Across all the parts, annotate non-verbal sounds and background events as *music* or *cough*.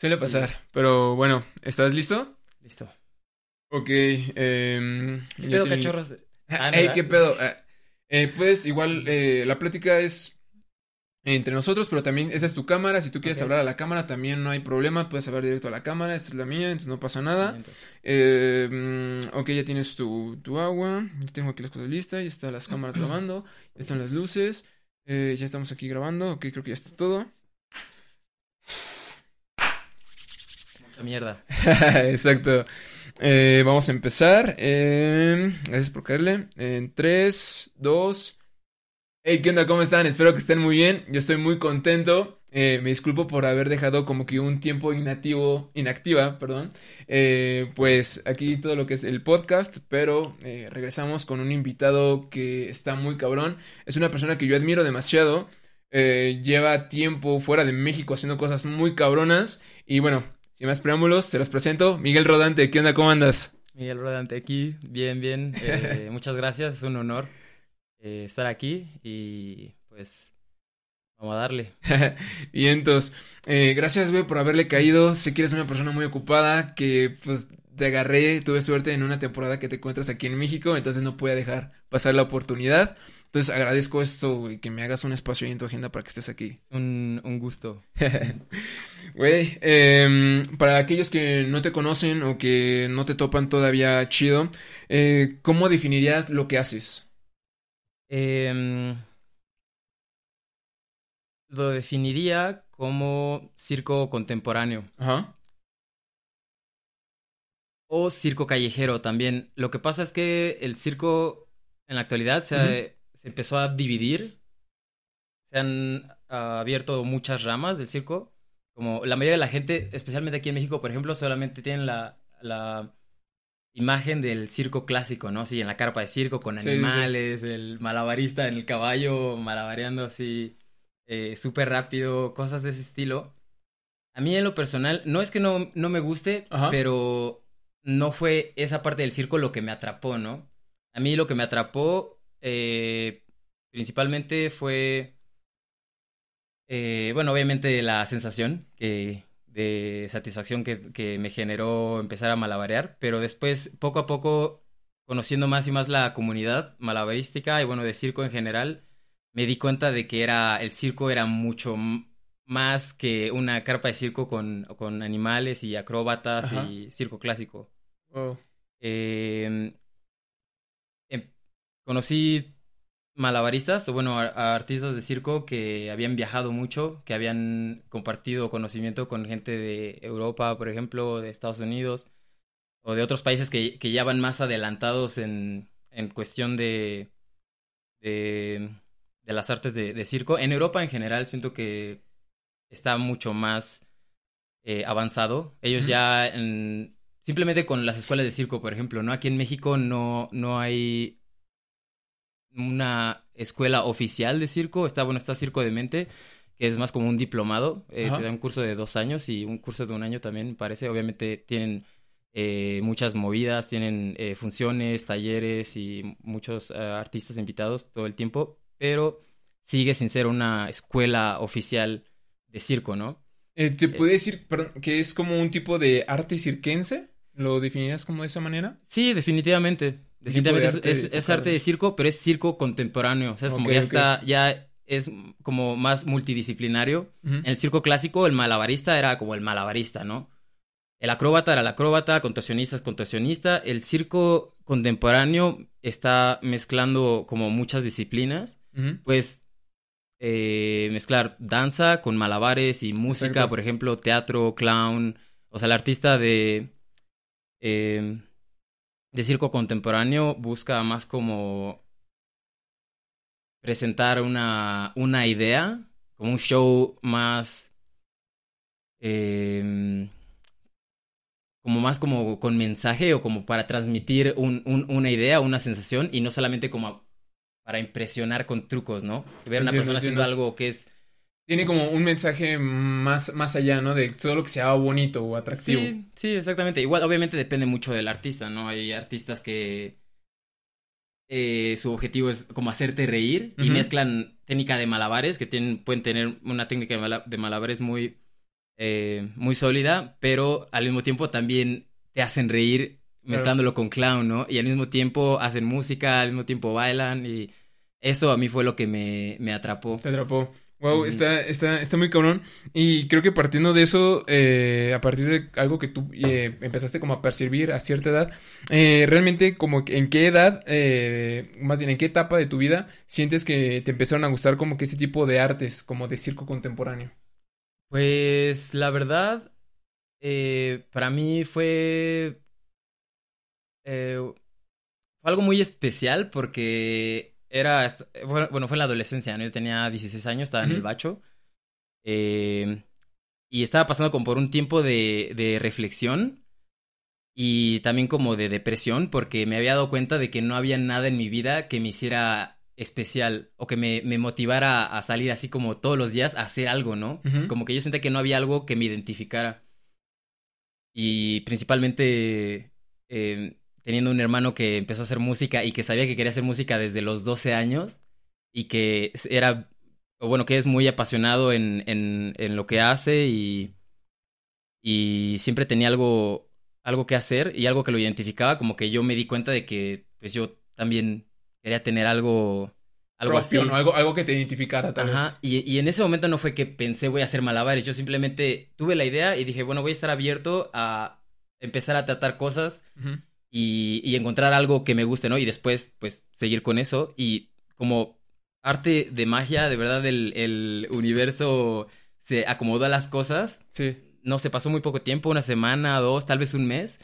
Suele pasar, pero bueno, ¿estás listo? Listo. Ok, eh... *laughs* ¿Qué pedo, cachorros? Ah, Ey, ¿qué pedo? Eh, pues igual, eh, la plática es entre nosotros, pero también esa es tu cámara. Si tú quieres hablar a la cámara, también no hay problema. Puedes hablar directo a la cámara. Esta es la mía, entonces no pasa nada. Eh, ok, ya tienes tu, tu agua. Ya tengo aquí las cosas listas. Ya están las cámaras *clears throat* grabando. Ya están las luces. eh, ya estamos aquí grabando. Ok, creo que ya está todo. Mierda. *laughs* Exacto. Eh, vamos a empezar. Eh, gracias por caerle. En 3, 2. Hey, ¿qué onda? ¿Cómo están? Espero que estén muy bien. Yo estoy muy contento. Eh, me disculpo por haber dejado como que un tiempo inactivo, inactiva, perdón. Eh, pues aquí todo lo que es el podcast, pero regresamos con un invitado que está muy cabrón. Es una persona que yo admiro demasiado. Lleva tiempo fuera de México haciendo cosas muy cabronas. Y bueno, sin más preámbulos, se los presento. Miguel Rodante, ¿qué onda? ¿Cómo andas? Miguel Rodante aquí, bien, bien. *laughs* Eh, muchas gracias, es un honor eh, estar aquí y pues vamos a darle. *laughs* Vientos. Eh, gracias, güey, por haberle caído. Sé que eres una persona muy ocupada, que pues te agarré, tuve suerte en una temporada que te encuentras aquí en México, entonces no pude dejar pasar la oportunidad. Entonces agradezco esto, güey, que me hagas un espacio ahí en tu agenda para que estés aquí. Un, un gusto. *laughs* Güey, em, para aquellos que no te conocen o que no te topan todavía chido, eh, ¿cómo definirías lo que haces? Em, lo definiría como circo contemporáneo Ajá. o circo callejero también. Lo que pasa es que el circo en la actualidad se, se empezó a dividir. Se han ah, abierto muchas ramas del circo. Como la mayoría de la gente, especialmente aquí en México, por ejemplo, solamente tienen la, la imagen del circo clásico, ¿no? Sí, en la carpa de circo con Sí, sí, sí. animales, el malabarista en el caballo malabareando así eh, súper rápido, cosas de ese estilo. A mí en lo personal, no es que no, no me guste, Ajá. pero no fue esa parte del circo lo que me atrapó, ¿no? A mí lo que me atrapó eh, principalmente fue, eh, bueno, obviamente la sensación que, de satisfacción que, que me generó empezar a malabarear, pero después, poco a poco, conociendo más y más la comunidad malabarística y bueno, de circo en general, me di cuenta de que era, el circo era mucho más que una carpa de circo con, con animales y acróbatas Ajá. y circo clásico. Oh, Eh, conocí malabaristas, o bueno, a- a artistas de circo que habían viajado mucho, que habían compartido conocimiento con gente de Europa, por ejemplo, de Estados Unidos, o de otros países que, que ya van más adelantados en, en cuestión de, de, de las artes de, de circo. En Europa en general siento que está mucho más eh, avanzado. Ellos ya en- simplemente con las escuelas de circo, por ejemplo, ¿no? Aquí en México no, no hay una escuela oficial de circo. Está, bueno, está Circo de Mente, que es más como un diplomado. eh, te da un curso de dos años y un curso de un año también, parece. Obviamente tienen eh, muchas movidas, tienen eh, funciones, talleres y muchos eh, artistas invitados todo el tiempo, pero sigue sin ser una escuela oficial de circo, ¿no? Eh, ¿te puede decir, perdón, que es como un tipo de arte cirquense? ¿Lo definirías como de esa manera? Sí, definitivamente. Definitivamente es, arte es- arte de circo, pero es circo contemporáneo. O sea, es como ya está, ya es como más multidisciplinario. En el circo clásico, el malabarista era como el malabarista, ¿no? El acróbata era el acróbata, contorsionista es contorsionista. El circo contemporáneo está mezclando como muchas disciplinas. Pues eh, mezclar danza con malabares y música, Exacto. por ejemplo, teatro, clown. O sea, el artista de, eh, de circo contemporáneo busca más como presentar una, una idea, como un show más... eh, como más como con mensaje o como para transmitir un- un- una idea, una sensación y no solamente como para impresionar con trucos, ¿no? Ver a una Entiendo, persona haciendo algo que es... Tiene como un mensaje más, más allá, ¿no? De todo lo que sea bonito o atractivo. Sí, sí, exactamente. Igual, obviamente depende mucho del artista, ¿no? Hay artistas que eh, su objetivo es como hacerte reír y mezclan técnica de malabares, que tienen, pueden tener una técnica de, mala- de malabares muy eh, muy sólida, pero al mismo tiempo también te hacen reír mezclándolo con clown, ¿no? Y al mismo tiempo hacen música, al mismo tiempo bailan y eso a mí fue lo que me, me atrapó. Te atrapó. Wow, está, está, está muy cabrón. Y creo que partiendo de eso, eh, a partir de algo que tú eh, empezaste como a percibir a cierta edad, eh, realmente como en qué edad, más bien en qué etapa de tu vida sientes que te empezaron a gustar como que ese tipo de artes, como de circo contemporáneo. Pues la verdad, para mí fue, eh, fue algo muy especial porque era, bueno, fue en la adolescencia, ¿no? Yo tenía 16 años, estaba en el bacho. eh, y estaba pasando como por un tiempo de, de reflexión y también como de depresión porque me había dado cuenta de que no había nada en mi vida que me hiciera especial o que me, me motivara a salir así como todos los días a hacer algo, ¿no? Ujú. Como que yo sentía que no había algo que me identificara. Y principalmente eh, teniendo un hermano que empezó a hacer música y que sabía que quería hacer música desde los 12 años y que era, o bueno, que es muy apasionado en, en, en lo que hace y, y siempre tenía algo, algo que hacer y algo que lo identificaba, como que yo me di cuenta de que pues yo también quería tener algo, algo Propio, así. ¿no? Algo, algo que te identificara, tal Ajá, y, y en ese momento no fue que pensé voy a hacer malabares, yo simplemente tuve la idea y dije, bueno, voy a estar abierto a empezar a tratar cosas vez. Ujú. Y, y encontrar algo que me guste, ¿no? Y después, pues, seguir con eso. Y como arte de magia, de verdad, el, el universo se acomodó a las cosas. Sí. No se pasó muy poco tiempo, una semana, dos, tal vez un mes.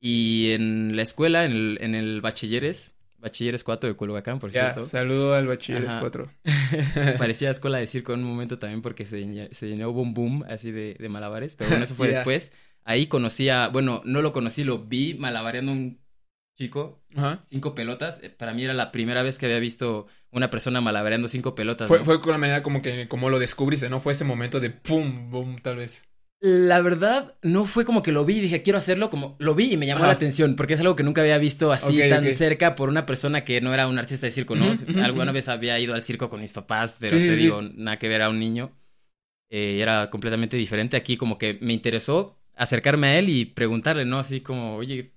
Y en la escuela, en el, en el bachilleres, bachilleres 4 de Culhuacán, por Ya, cierto. saludo al bachilleres Ajá. 4. *laughs* Parecía escuela de circo en un momento también porque se, se llenó boom boom así de, de malabares, pero bueno, eso fue *laughs* Ya. después. Ahí conocí a, bueno, no lo conocí, lo vi malabareando un chico, Ajá. cinco pelotas. Eh, Para mí era la primera vez que había visto una persona malabareando cinco pelotas. Fue, ¿no? fue con la manera como que, como lo descubriste, ¿no? Fue ese momento de pum, boom, tal vez. La verdad, no fue como que lo vi y dije, quiero hacerlo, como lo vi y me llamó Ajá. la atención, porque es algo que nunca había visto así Ok, tan ok. cerca por una persona que no era un artista de circo, ¿no? Alguna vez había ido al circo con mis papás, pero sí, te sí. digo, nada que ver a un niño. Eh, era completamente diferente. Aquí como que me interesó acercarme a él y preguntarle, ¿no? Así como, oye,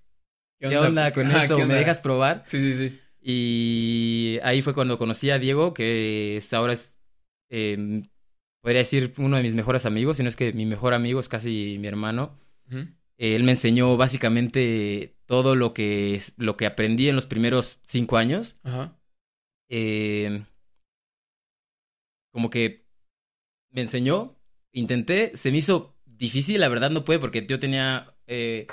¿qué onda, con Ajá, *laughs* esto? ¿qué ¿Me dejas probar? Sí, sí, sí. Y ahí fue cuando conocí a Diego, que es ahora es, eh, podría decir, uno de mis mejores amigos, si no es que mi mejor amigo es casi mi hermano. Él me enseñó básicamente todo lo que, lo que aprendí en los primeros cinco años. Ajá. Eh, como que me enseñó, intenté, se me hizo difícil, la verdad no pude porque yo tenía eh,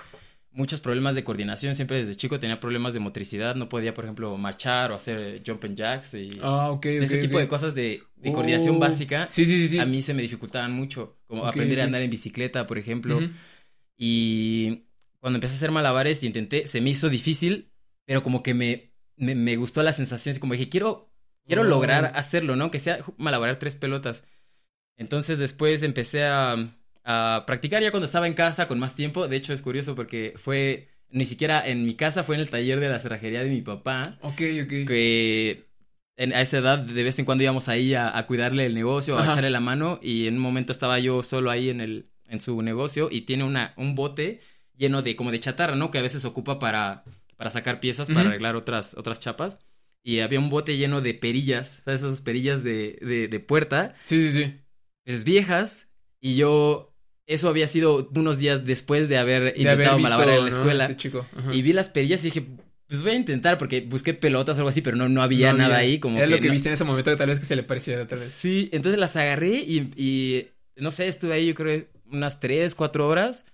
muchos problemas de coordinación, siempre desde chico tenía problemas de motricidad, no podía, por ejemplo, marchar o hacer eh, jumping jacks y Ah, ok, ok. ese tipo de cosas de, de coordinación Oh. básica. Sí, sí, sí, sí. A mí se me dificultaban mucho, como aprender a andar en bicicleta, por ejemplo. Y cuando empecé a hacer malabares y intenté, se me hizo difícil, pero como que me, me, me gustó la sensación, como dije, quiero, quiero Oh. lograr hacerlo, ¿no? Que sea malabarar tres pelotas. Entonces después empecé a, a practicar ya cuando estaba en casa con más tiempo. De hecho es curioso porque fue, ni siquiera en mi casa, fue en el taller de la cerrajería de mi papá, Ok, ok. que en- a esa edad de vez en cuando íbamos ahí a, a cuidarle el negocio, a Ajá. echarle la mano y en un momento estaba yo solo ahí en el en su negocio y tiene una un bote lleno de como de chatarra, ¿no? Que a veces ocupa para para sacar piezas para Ujú. arreglar otras otras chapas y había un bote lleno de perillas, ¿sabes? Esas perillas de, de, de puerta, Sí, sí, sí. pues viejas y yo eso había sido unos días después de haber De intentado malabar en la ¿no? escuela Este chico. Y vi las perillas y dije, pues voy a intentar porque busqué pelotas o algo así, pero no, no había No nada ahí, como Era que lo que no- viste en ese momento que tal vez que se le pareciera, tal vez. Sí, entonces las agarré y, y no sé, estuve ahí yo creo unas tres, cuatro horas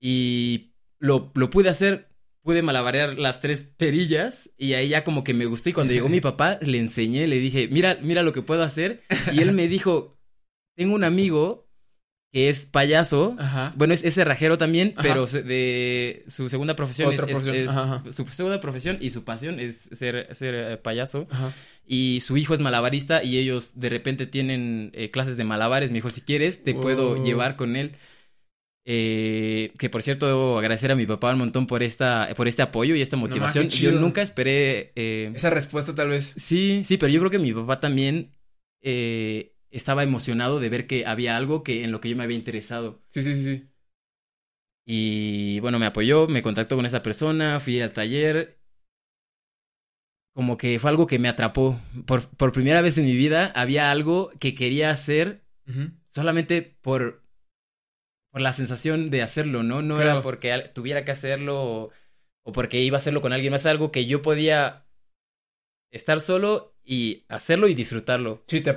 y lo, lo pude hacer, pude malabarear las tres perillas y ahí ya como que me gustó y cuando llegó mi *laughs* papá le enseñé, le dije, mira, mira lo que puedo hacer y él me dijo, tengo un amigo que es payaso, Ajá. bueno, es, es cerrajero también, Ajá. pero de su segunda profesión es, Otra es- profesión, es- ajá, ajá. su segunda profesión y su pasión es ser, ser eh, payaso. Ajá. Y su hijo es malabarista y ellos de repente tienen eh, clases de malabares. Me dijo, si quieres, te puedo Wow. llevar con él. Eh, que por cierto, debo agradecer a mi papá un montón por esta, por este apoyo y esta motivación. Yo nunca esperé. eh, Esa respuesta tal vez. Sí, sí, pero yo creo que mi papá también eh, estaba emocionado de ver que había algo que en lo que yo me había interesado. Sí, sí, sí, sí. Y bueno, me apoyó, me contactó con esa persona, fui al taller. Como que fue algo que me atrapó. Por, por primera vez en mi vida había algo que quería hacer solamente por, por la sensación de hacerlo, ¿no? No Claro. era porque tuviera que hacerlo o, o porque iba a hacerlo con alguien más, algo que yo podía estar solo y hacerlo y disfrutarlo. Sí, te-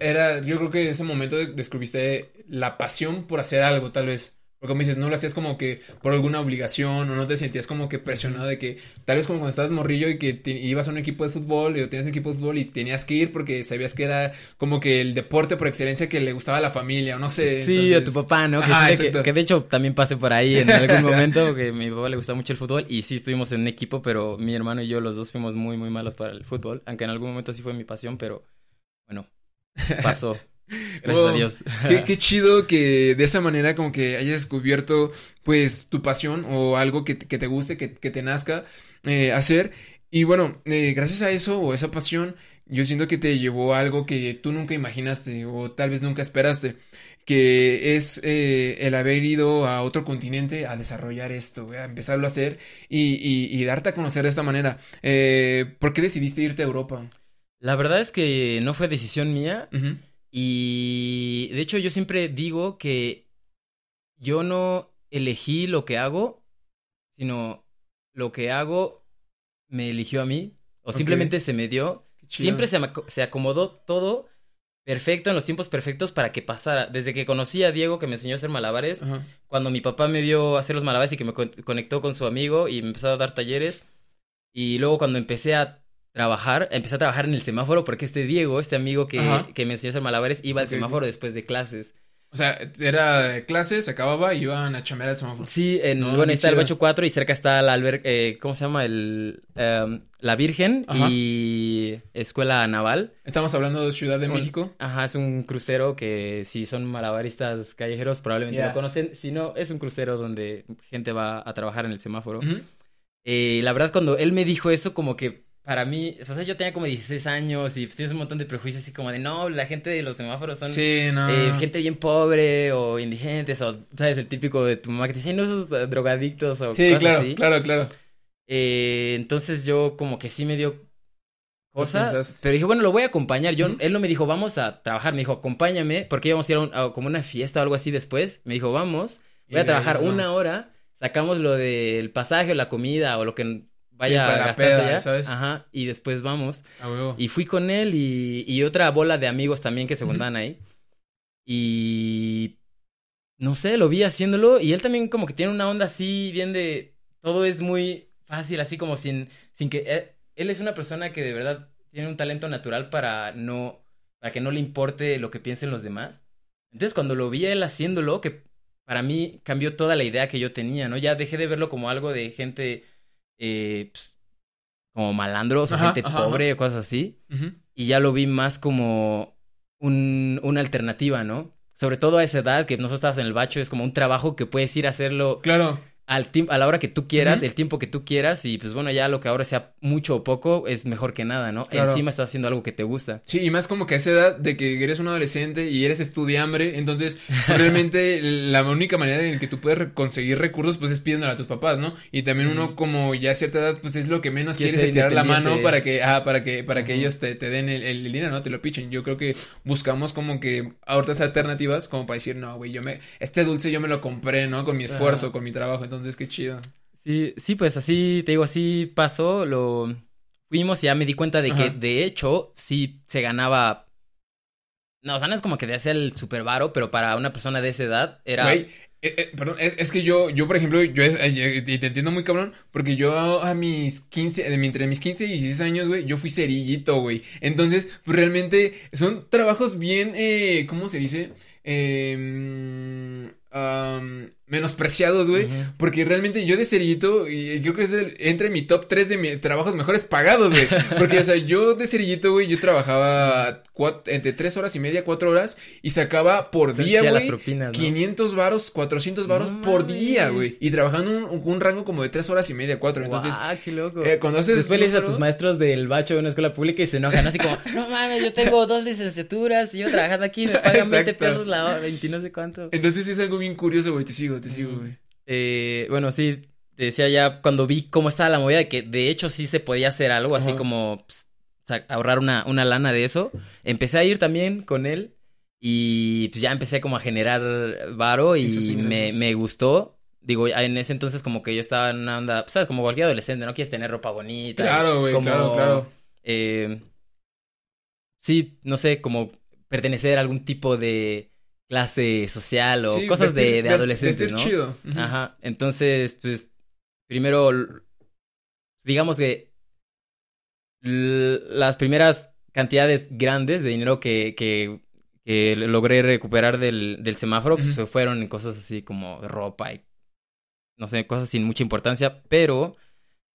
era, yo creo que en ese momento de- descubriste la pasión por hacer algo, tal vez. Porque como dices, no lo hacías como que por alguna obligación o no te sentías como que presionado de que tal vez como cuando estabas morrillo y que te- ibas a un equipo de fútbol o tenías un equipo de fútbol y tenías que ir porque sabías que era como que el deporte por excelencia que le gustaba a la familia o no sé. Sí, a entonces- tu papá, ¿no? Que, Ajá, que, de hecho también pasé por ahí en algún *laughs* momento, que a mi papá le gusta mucho el fútbol y sí estuvimos en un equipo, pero mi hermano y yo los dos fuimos muy, muy malos para el fútbol, aunque en algún momento sí fue mi pasión, pero bueno, pasó. *laughs* Gracias Wow. a Dios. Qué, qué *laughs* chido que de esa manera como que hayas descubierto pues tu pasión o algo que, te- que te guste, que, que te nazca eh, hacer. Y bueno, eh, gracias a eso o esa pasión, yo siento que te llevó a algo que tú nunca imaginaste o tal vez nunca esperaste, que es eh, el haber ido a otro continente a desarrollar esto, a empezarlo a hacer y, y, y darte a conocer de esta manera. ¿por qué decidiste irte a Europa? La verdad es que no fue decisión mía Ujú. Y de hecho yo siempre digo que yo no elegí lo que hago, sino lo que hago me eligió a mí o simplemente se me dio. Siempre se, se acomodó todo perfecto en los tiempos perfectos para que pasara. Desde que conocí a Diego, que me enseñó a hacer malabares, Ajá. cuando mi papá me vio hacer los malabares y que me con- conectó con su amigo y me empezó a dar talleres. Y luego cuando empecé a trabajar, empecé a trabajar en el semáforo porque este Diego, este amigo que, Ajá. que me enseñó a hacer malabares, iba al semáforo después de clases. O sea, era de clase, se acababa y iban a chamear al semáforo. Sí, en, No, bueno, está el chido. Bacho 4 y cerca está la eh, ¿cómo se llama? El, em, la Virgen Ajá. y Escuela Naval. Estamos hablando de Ciudad de Un- México. Ajá, es un crucero que si son malabaristas callejeros probablemente Ya. lo conocen. Si no, es un crucero donde gente va a trabajar en el semáforo. Eh, la verdad, cuando él me dijo eso, como que para mí, o sea, yo tenía como 16 años y pues, tienes un montón de prejuicios así como de, no, la gente de los semáforos son Sí, no. eh, gente bien pobre o indigentes o, ¿sabes? El típico de tu mamá que te dice, "Ay, no, esos eh, drogadictos o Sí, cosas claro, así. claro, claro. Eh, entonces yo como que sí me dio cosa, pensaste. pero dije, bueno, lo voy a acompañar. Yo, él no me dijo, vamos a trabajar, me dijo, acompáñame, porque íbamos a ir a, un- a como una fiesta o algo así después. Me dijo, vamos, voy a trabajar una hora, sacamos lo del pasaje o la comida o lo que vaya a allá. ¿sabes? Ajá, y después vamos. A huevo. Y fui con él y, y otra bola de amigos también que se juntaban ahí. Y no sé, lo vi haciéndolo y él también como que tiene una onda así, bien de... Todo es muy fácil, así como sin, sin que... Él, él es una persona que de verdad tiene un talento natural para no... para que no le importe lo que piensen los demás. Entonces cuando lo vi a él haciéndolo, que para mí cambió toda la idea que yo tenía, ¿no? Ya dejé de verlo como algo de gente... eh, pues, como malandros o Ajá, gente ajá, pobre o cosas así y ya lo vi más como un, una alternativa, ¿no? Sobre todo a esa edad que nosotros estabas en el bacho, es como un trabajo que puedes ir a hacerlo Claro. Al a la hora que tú quieras, el tiempo que tú quieras, y pues bueno, ya lo que ahora sea mucho o poco es mejor que nada, ¿no? Claro. Encima estás haciendo algo que te gusta. Sí, y más como que a esa edad de que eres un adolescente y eres estudiambre, entonces realmente *laughs* la única manera en que tú puedes conseguir recursos pues es pidiéndole a tus papás, ¿no? Y también uno como ya a cierta edad pues es lo que menos Quieres ser estirar la mano para que, ah, para que, para que ellos te, te den el, el dinero, ¿no? Te lo pichen. Yo creo que buscamos como que otras alternativas como para decir, no, güey, yo me, este dulce yo me lo compré, ¿no? Con mi esfuerzo, con mi trabajo, entonces qué chido. Sí, sí, pues así, te digo, así pasó, lo fuimos y ya me di cuenta de que de hecho sí se ganaba... No, o sea, no es como que te hacía el super varo, pero para una persona de esa edad era... Güey, eh, eh, perdón, es, es que yo, yo, por ejemplo, yo, eh, eh, te entiendo muy cabrón, porque yo a mis 15, de mi- entre mis 15 y 16 años, güey, yo fui cerillito, güey. Entonces, pues realmente son trabajos bien, eh, ¿cómo se dice? Eh, am, menospreciados, güey. Porque realmente yo de cerillito, y yo creo que es entre mi top 3 de mis trabajos mejores pagados, güey. *laughs* Porque, o sea, yo de cerillito, güey, yo trabajaba entre 3 horas y media, 4 horas, y sacaba por día, güey, 500 varos, 400 varos por día, güey. Y trabajando un, un, rango como de 3 horas y media, 4. Entonces, ah, qué loco. Eh, cuando haces Después le dices a tus maestros del bacho de una escuela pública y se enojan, así como, no mames, yo tengo dos licenciaturas, y yo trabajando aquí me pagan 20 pesos la hora, 20 no sé cuánto. Entonces es algo bien curioso, güey, te sigo, te sigo, güey. Eh, bueno, sí, te decía ya cuando vi cómo estaba la movida, de que de hecho sí se podía hacer algo, así como pues, ahorrar una, una lana de eso. Empecé a ir también con él y pues ya empecé como a generar varo y me, me, gustó. Digo, en ese entonces como que yo estaba en una onda, pues, ¿sabes? Como cualquier adolescente, ¿no? Quieres tener ropa bonita. Claro, güey, claro, claro. Eh, sí, no sé, como pertenecer a algún tipo de clase social o cosas de, de, adolescentes, ¿no? chido. Ajá. Entonces, pues, primero, digamos que las primeras cantidades grandes de dinero que, que, que logré recuperar del, del semáforo, pues se fueron en cosas así como ropa y, no sé, cosas sin mucha importancia, pero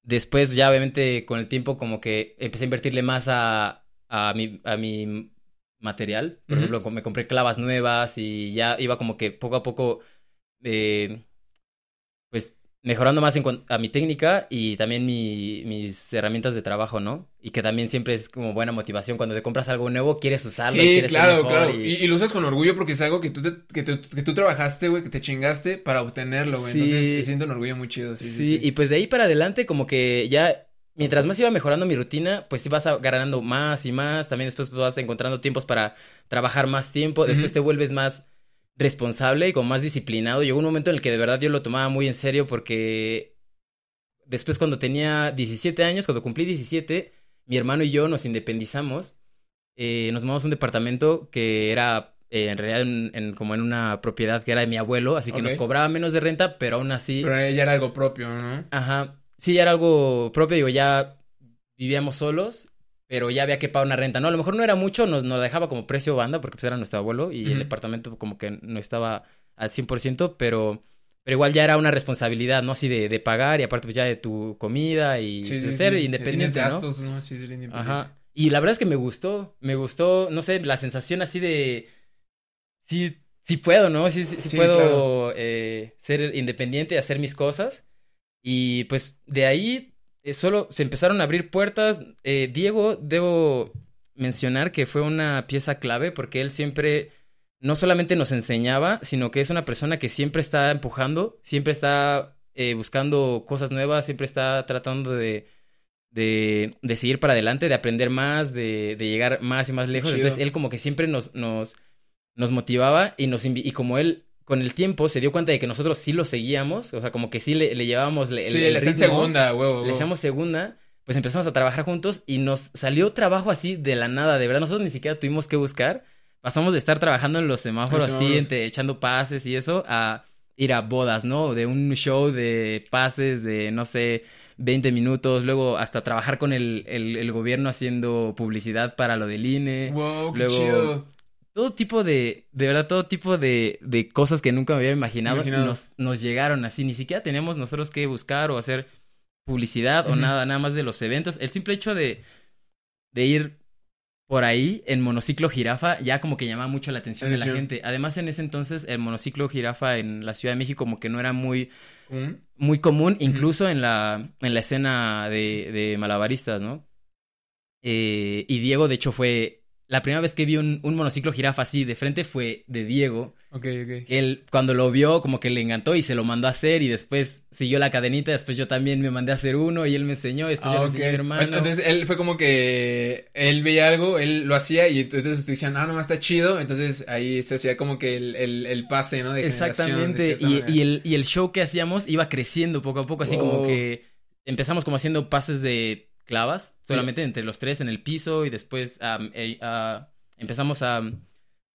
después ya obviamente con el tiempo como que empecé a invertirle más a, a mi, a mi material. Por ejemplo, me compré clavas nuevas y ya iba como que poco a poco, eh, pues mejorando más en a mi técnica y también mi, mis herramientas de trabajo, ¿no? Y que también siempre es como buena motivación. Cuando te compras algo nuevo, quieres usarlo. Sí, y quieres claro, claro. Y... lo usas con orgullo porque es algo que tú, que, que tú trabajaste, güey, que te chingaste para obtenerlo, güey. Entonces, te siento un orgullo muy chido, sí, sí, sí, y pues de ahí para adelante como que ya mientras más iba mejorando mi rutina, pues ibas ganando más y más. También después vas encontrando tiempos para trabajar más tiempo. Después te vuelves más responsable y como más disciplinado. Llegó un momento en el que de verdad yo lo tomaba muy en serio porque después cuando tenía 17 años, cuando cumplí 17, mi hermano y yo nos independizamos. Eh, nos mudamos a un departamento que era eh, en realidad en, como en una propiedad que era de mi abuelo, así que nos cobraba menos de renta, pero aún así... Pero ya era algo propio, ¿no? Ajá sí, ya era algo propio, digo, ya vivíamos solos, pero ya había que pagar una renta, ¿no? A lo mejor no era mucho, nos, nos dejaba como precio banda, porque pues era nuestro abuelo y el departamento como que no estaba al 100%, pero, pero igual ya era una responsabilidad, ¿no? Así de, de pagar y aparte pues ya de tu comida y de ser independiente, gastos, ¿no? Sí, ser independiente. Ajá. Y la verdad es que me gustó, me gustó, no sé, la sensación así de... Sí, sí puedo, ¿no? Sí, sí, puedo eh, ser independiente, hacer mis cosas. Y pues de ahí eh, solo se empezaron a abrir puertas. Eh, Diego, debo mencionar que fue una pieza clave porque él siempre no solamente nos enseñaba, sino que es una persona que siempre está empujando, siempre está eh, buscando cosas nuevas, siempre está tratando de, de, de, seguir para adelante, de aprender más, de, de llegar más y más lejos. Entonces él como que siempre nos, nos, nos motivaba y, nos y como él con el tiempo se dio cuenta de que nosotros sí lo seguíamos, o sea, como que sí le, le llevábamos el, sí, le segunda, huevo, Le hacíamos segunda, pues empezamos a trabajar juntos y nos salió trabajo así de la nada, de verdad, nosotros ni siquiera tuvimos que buscar, pasamos de estar trabajando en los semáforos así, entre, echando pases y eso, a ir a bodas, ¿no? De un show de pases de, no sé, 20 minutos, luego hasta trabajar con el, el, gobierno haciendo publicidad para lo del INE. Wow, qué chido todo tipo de, de verdad, todo tipo de, de cosas que nunca me había imaginado, Nos, nos llegaron así. Ni siquiera tenemos nosotros que buscar o hacer publicidad o nada, nada más de los eventos. El simple hecho de, de ir por ahí en monociclo jirafa ya como que llamaba mucho la atención de la gente. Además, en ese entonces, el monociclo jirafa en la Ciudad de México como que no era muy, muy común, incluso en, la, en la escena de, de malabaristas, ¿no? Eh, y Diego, de hecho, fue la primera vez que vi un, un, monociclo jirafa así de frente fue de Diego. Ok, ok. Él, cuando lo vio, como que le encantó y se lo mandó a hacer y después siguió la cadenita. Después yo también me mandé a hacer uno y él me enseñó. Después yo le enseñé a mi hermano. Entonces él fue como que él veía algo, él lo hacía y entonces te decían, ah, no, está chido. Entonces ahí se hacía como que el, el, el pase, ¿no? De Exactamente. Y, y, el, y el show que hacíamos iba creciendo poco a poco, así como que empezamos como haciendo pases de clavas, solamente entre los tres en el piso y después eh, empezamos a,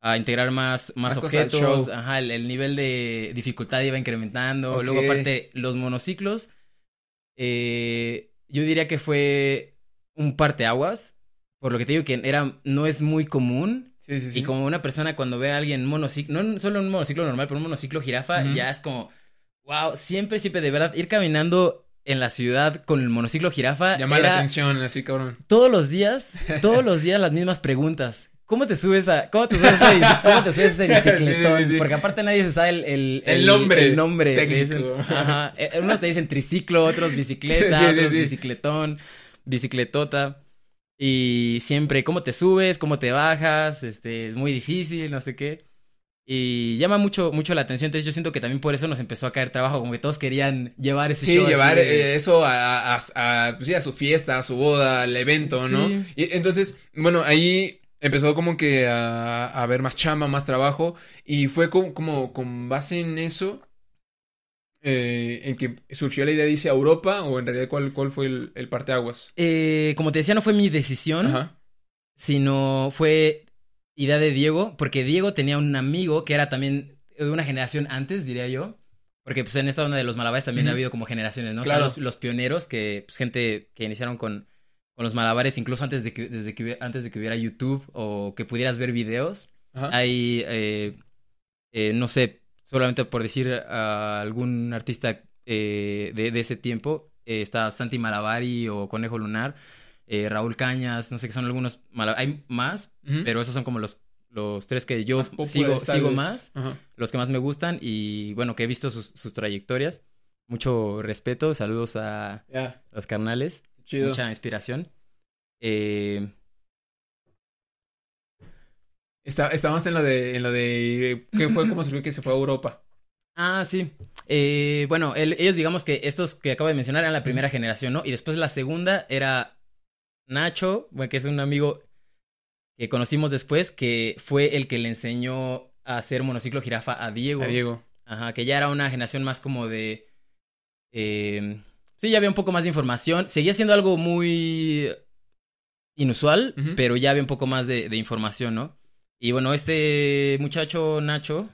a, integrar más, más, objetos, ajá, el, nivel de dificultad iba incrementando, luego aparte los monociclos, eh, yo diría que fue un parteaguas, por lo que te digo que era, no es muy común. Y como una persona cuando ve a alguien monociclo, no solo un monociclo normal, pero un monociclo jirafa, ya es como Wow, siempre, siempre, de verdad, ir caminando en la ciudad con el monociclo jirafa. Llama la atención, así cabrón. Todos los días, todos los días las mismas preguntas. ¿Cómo te subes a, cómo te subes a, cómo te subes ese *laughs* bicicletón? Porque aparte nadie se sabe el, el, el, nombre. El nombre. Técnico. ajá. Eh, unos te dicen triciclo, otros bicicleta, *laughs* otros bicicletón, bicicletota. Y siempre, ¿cómo te subes? ¿Cómo te bajas? Este, es muy difícil, no sé qué. Y llama mucho, mucho la atención. Entonces yo siento que también por eso nos empezó a caer trabajo, como que todos querían llevar ese sí, llevar eh, eso a, a, pues sí, a su fiesta, a su boda, al evento, ¿no? Y entonces, bueno, ahí empezó como que a, a ver más chamba, más trabajo. Y fue como, como con base en eso. Eh, en que surgió la idea a Europa o en realidad cuál, cuál fue el, el parteaguas? Eh, como te decía, no fue mi decisión, sino fue idea de Diego, porque Diego tenía un amigo que era también de una generación antes, diría yo. Porque pues en esta onda de los malabares también ha habido como generaciones, ¿no? Claro. los, pioneros, que pues gente que iniciaron con, con los malabares, incluso antes de que, desde que, antes de que hubiera YouTube o que pudieras ver videos. Hay, eh, eh, no sé, solamente por decir a algún artista eh, de, de, ese tiempo, está Santi Malavari o Conejo Lunar eh, Raúl Cañas, no sé qué son algunos, hay más, pero esos son como los, los tres que yo sigo, sigo más, los que más me gustan y bueno, que he visto sus, sus trayectorias. Mucho respeto, saludos a los carnales, mucha inspiración. Eh... Está, estábamos en lo de, en lo de, ¿qué fue? ¿Cómo surgió que se fue a Europa? Ah, sí. Eh, bueno, ellos digamos que estos que acabo de mencionar eran la primera generación, ¿no? Y después la segunda era Nacho, que es un amigo que conocimos después, que fue el que le enseñó a hacer monociclo jirafa a Diego. A Diego. Ajá, que ya era una generación más como de... Eh, sí, ya había un poco más de información. Seguía siendo algo muy inusual, pero ya había un poco más de, información, ¿no? Y bueno, este muchacho Nacho,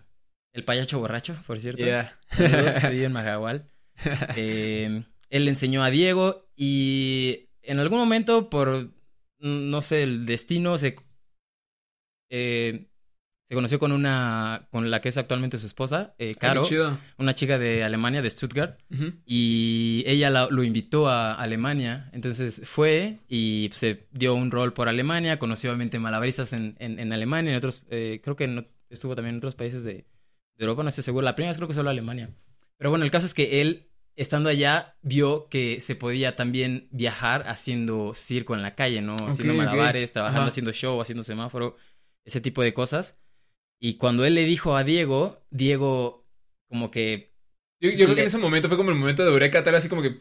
el payacho borracho, por cierto. Yeah. en Majagual. Eh, él le enseñó a Diego y en algún momento, por, no sé, el destino, se, eh, se conoció con una, con la que es actualmente su esposa, eh, Caro, una chica de Alemania, de Stuttgart, y ella lo invitó a Alemania, entonces fue y se dio un rol por Alemania, conoció obviamente malabaristas en, en, Alemania, en otros, eh, creo que estuvo también en otros países de, de Europa, no estoy seguro, la primera vez creo que solo Alemania. Pero bueno, el caso es que él estando allá, vio que se podía también viajar haciendo circo en la calle, ¿no? haciendo malabares, trabajando, haciendo show, haciendo semáforo, ese tipo de cosas. Y cuando él le dijo a Diego, Diego como que... Yo, creo que en ese momento fue como el momento de Eureka, tal así como que...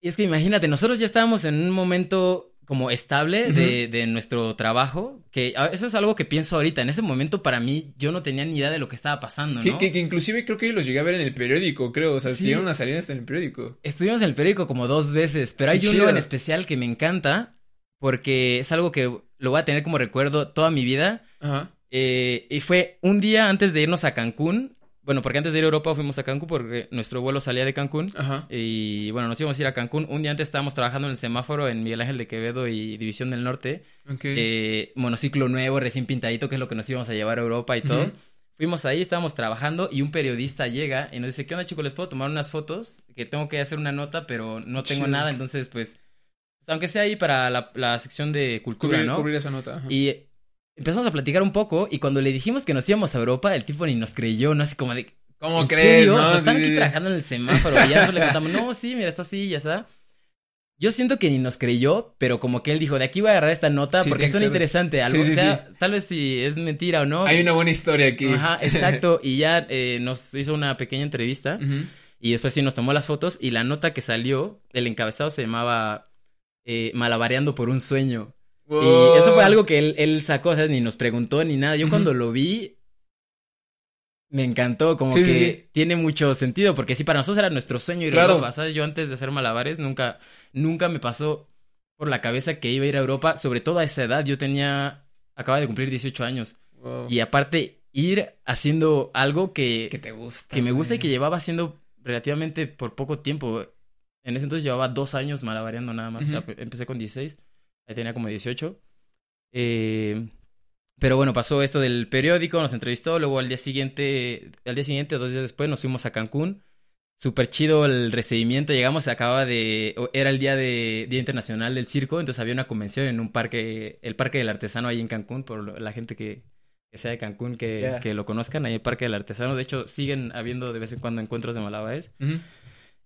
Y es que imagínate, nosotros ya estábamos en un momento como estable de, de, nuestro trabajo, que eso es algo que pienso ahorita. En ese momento para mí yo no tenía ni idea de lo que estaba pasando, ¿no? Que, que, inclusive creo que los llegué a ver en el periódico, creo, o sea, sí. a salir hasta en el periódico. Estuvimos en el periódico como dos veces, pero hay uno en especial que me encanta porque es algo que lo voy a tener como recuerdo toda mi vida. Ajá. Eh, y fue un día antes de irnos a Cancún, bueno, porque antes de ir a Europa fuimos a Cancún porque nuestro vuelo salía de Cancún. Ajá. Y bueno, nos íbamos a ir a Cancún. Un día antes estábamos trabajando en el semáforo en Miguel Ángel de Quevedo y División del Norte. Okay. Eh, monociclo nuevo, recién pintadito, que es lo que nos íbamos a llevar a Europa y todo. Fuimos ahí, estábamos trabajando y un periodista llega y nos dice, ¿qué onda chicos? ¿Les puedo tomar unas fotos? Que tengo que hacer una nota, pero no tengo nada. Entonces, pues, pues, aunque sea ahí para la, la sección de cultura, cubrir, ¿no? Cubrir esa nota. Y empezamos a platicar un poco y cuando le dijimos que nos íbamos a Europa, el tipo ni nos creyó, ¿no? Así como de, ¿Cómo crees? ¿no? O sea, están aquí trabajando en el semáforo y ya nosotros le contamos, no, sí, mira, está así, ya está. Yo siento que ni nos creyó, pero como que él dijo, de aquí voy a agarrar esta nota porque suena interesante. Algo, sí, sea, tal vez si es mentira o no. Hay una buena historia aquí. Ajá, *laughs* exacto. y ya eh, nos hizo una pequeña entrevista y después sí nos tomó las fotos y la nota que salió, el encabezado se llamaba eh, Malabareando por un sueño. Y eso fue algo que él, él sacó, o sea, ni nos preguntó ni nada. Yo cuando lo vi, me encantó, como que tiene mucho sentido, porque sí, para nosotros era nuestro sueño ir a Europa, ¿sabes? Yo antes de hacer malabares nunca, nunca me pasó por la cabeza que iba a ir a Europa, sobre todo a esa edad, yo tenía, acaba de cumplir 18 años, y aparte ir haciendo algo que, que te gusta, que me gusta y que llevaba haciendo relativamente por poco tiempo. En ese entonces llevaba dos años malabareando nada más, empecé con 16, ahí tenía como 18. Eh, Pero bueno, pasó esto del periódico, nos entrevistó, luego al día siguiente, al día siguiente, dos días después, nos fuimos a Cancún. Súper chido el recibimiento, llegamos, se acaba de, era el día de Día Internacional del Circo, entonces había una convención en un parque, el Parque del Artesano ahí en Cancún, por la gente que, que sea de Cancún, que, que, lo conozcan, ahí el Parque del Artesano. De hecho, siguen habiendo de vez en cuando encuentros de Malabares.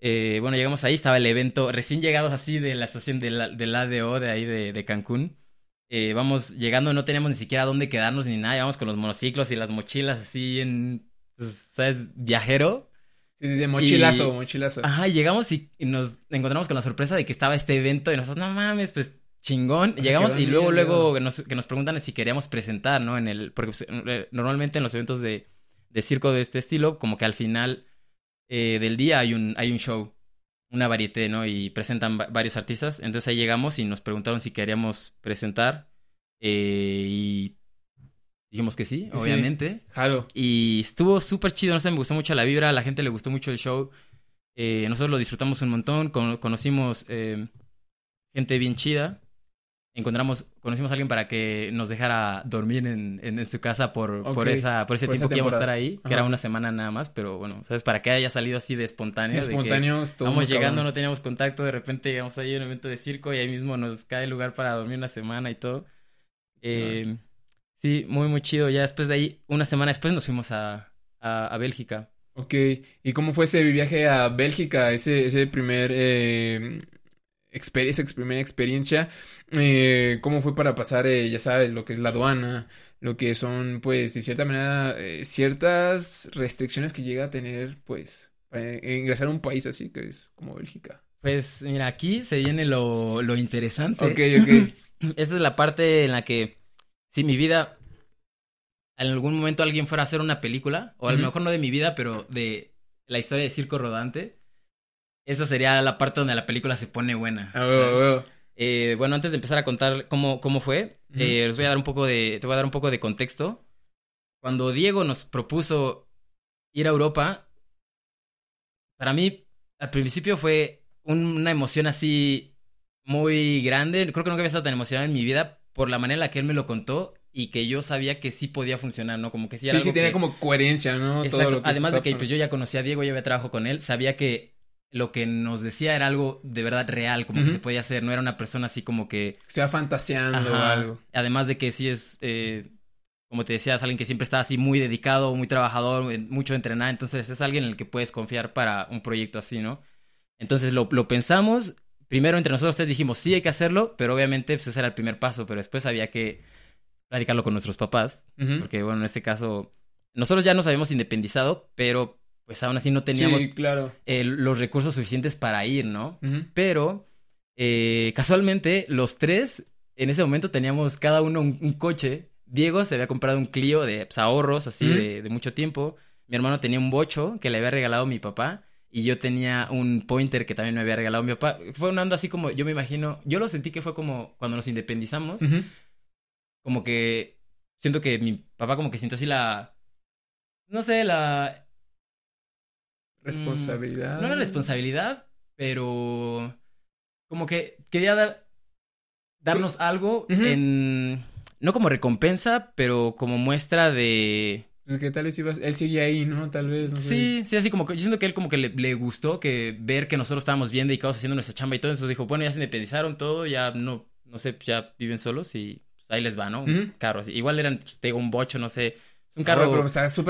Eh, bueno, llegamos ahí, estaba el evento, recién llegados así de la estación del, del ADO de ahí de, de Cancún. Eh, vamos llegando, no teníamos ni siquiera dónde quedarnos ni nada, íbamos con los monociclos y las mochilas así en, pues, ¿sabes? Viajero. Sí, sí, sí, mochilazo, mochilazo. Ajá, llegamos y, nos encontramos con la sorpresa de que estaba este evento y nosotros, no mames, pues chingón. Llegamos y luego, luego que nos, que nos, preguntan si queríamos presentar, ¿no? En el, porque pues, eh, normalmente en los eventos de, de, circo de este estilo, como que al final eh, del día hay un, hay un show una varieté, ¿no? Y presentan varios artistas. Entonces ahí llegamos y nos preguntaron si queríamos presentar. Eh, y dijimos que sí, obviamente. Claro. Y estuvo súper chido, no sé, me gustó mucho la vibra, a la gente le gustó mucho el show. Eh, nosotros lo disfrutamos un montón, conocimos gente bien chida encontramos, conocimos a alguien para que nos dejara dormir en, en, su casa por, por, esa, por ese tiempo que íbamos a estar ahí, que era una semana nada más, pero bueno, ¿sabes? Para que haya salido así de espontáneo. De espontáneo, Vamos llegando, no teníamos contacto, de repente llegamos ahí a un evento de circo y ahí mismo nos cae el lugar para dormir una semana y todo. Eh, sí, muy, muy chido. Ya después de ahí, una semana después nos fuimos a, a, a Bélgica. Ok, ¿y cómo fue ese viaje a Bélgica? Ese, ese primer... Eh esa primera experiencia, eh, cómo fue para pasar, eh, ya sabes, lo que es la aduana, lo que son, pues, de cierta manera, eh, ciertas restricciones que llega a tener, pues, para ingresar a un país así que es como Bélgica. Pues, mira, aquí se viene lo, lo interesante. Ok, ok. *clears throat* Esa es la parte en la que, si mi vida, en algún momento alguien fuera a hacer una película, o a lo mejor no de mi vida, pero de la historia de Circo Rodante, esa sería la parte donde la película se pone buena. Eh, bueno, antes de empezar a contar cómo, cómo fue, eh, les voy a dar un poco de, te voy a dar un poco de contexto. Cuando Diego nos propuso ir a Europa, para mí al principio fue una emoción así muy grande. Creo que nunca había estado tan emocionado en mi vida por la manera en la que él me lo contó y que yo sabía que sí podía funcionar, ¿no? Como que sí Sí, sí, tenía como coherencia, ¿no? Exacto. Además de que pues, yo ya conocía a Diego, ya había trabajado con él, sabía que lo que nos decía era algo de verdad real, como que se podía hacer, no era una persona así como que... Estaba fantaseando o algo. Además de que sí es, eh, como te decías, alguien que siempre está así muy dedicado, muy trabajador, mucho entrenado, entonces es alguien en el que puedes confiar para un proyecto así, ¿no? Entonces lo, lo pensamos, primero entre nosotros ustedes dijimos, sí hay que hacerlo, pero obviamente pues, ese era el primer paso, pero después había que platicarlo con nuestros papás, porque bueno, en este caso, nosotros ya nos habíamos independizado, pero pues aún así no teníamos claro. eh, los recursos suficientes para ir, ¿no? Pero eh, casualmente los tres en ese momento teníamos cada uno un, coche. Diego se había comprado un Clio de pues, ahorros así de, mucho tiempo. Mi hermano tenía un bocho que le había regalado mi papá. Y yo tenía un pointer que también me había regalado mi papá. Fue un ando así como, yo me imagino, yo lo sentí que fue como cuando nos independizamos. Como que siento que mi papá como que sintió así la, no sé, la, Responsabilidad. no era responsabilidad, pero como que quería dar darnos algo en no como recompensa, pero como muestra de pues que tal vez ibas, él sigue ahí, ¿no? Tal vez, no Sí, sí, así como que yo siento que él como que le, gustó que ver que nosotros estábamos bien dedicados haciendo nuestra chamba y todo, entonces dijo, bueno, ya se independizaron todo, ya no no sé, ya viven solos y pues, ahí les va, ¿no? Un carro así. Igual eran pues, un bocho, no sé, es un carro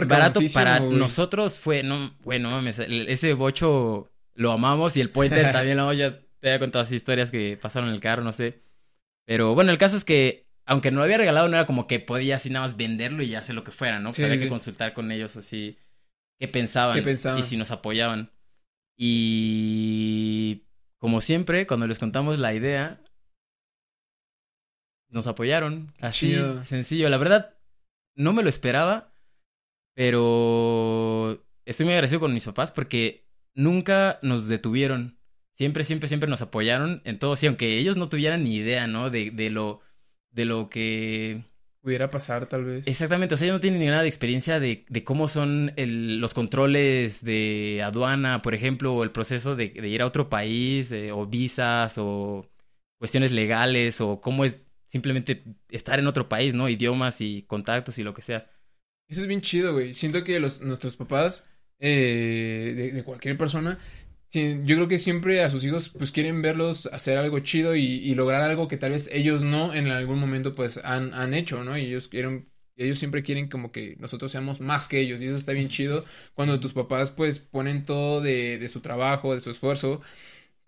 barato para nosotros fue, no, bueno, mames, ese bocho lo amamos y el Pointer *laughs* también lo amamos, ya te había contado así historias que pasaron en el carro, no sé. Pero bueno, el caso es que, aunque no lo había regalado, no era como que podía así nada más venderlo y ya hacer lo que fuera, ¿no? Pues había que consultar con ellos así qué pensaban, ¿Qué pensaban y si nos apoyaban. Y como siempre, cuando les contamos la idea, nos apoyaron. Así, sencillo. La verdad, no me lo esperaba, pero estoy muy agradecido con mis papás porque nunca nos detuvieron. Siempre, siempre, siempre nos apoyaron en todo. Sí, aunque ellos no tuvieran ni idea, ¿no? De, de lo, de lo que pudiera pasar tal vez. Exactamente, o sea, ellos no tienen ni nada de experiencia de, de cómo son el, los controles de aduana, por ejemplo, o el proceso de, de ir a otro país, o visas, o cuestiones legales, o cómo es simplemente estar en otro país, ¿no? Idiomas y contactos y lo que sea. Eso es bien chido, güey. Siento que los, nuestros papás, eh, de, de cualquier persona, yo creo que siempre a sus hijos pues quieren verlos hacer algo chido y, y, lograr algo que tal vez ellos no en algún momento pues han, han hecho, ¿no? Y ellos quieren, ellos siempre quieren como que nosotros seamos más que ellos y eso está bien chido cuando tus papás pues ponen todo de, de su trabajo, de su esfuerzo,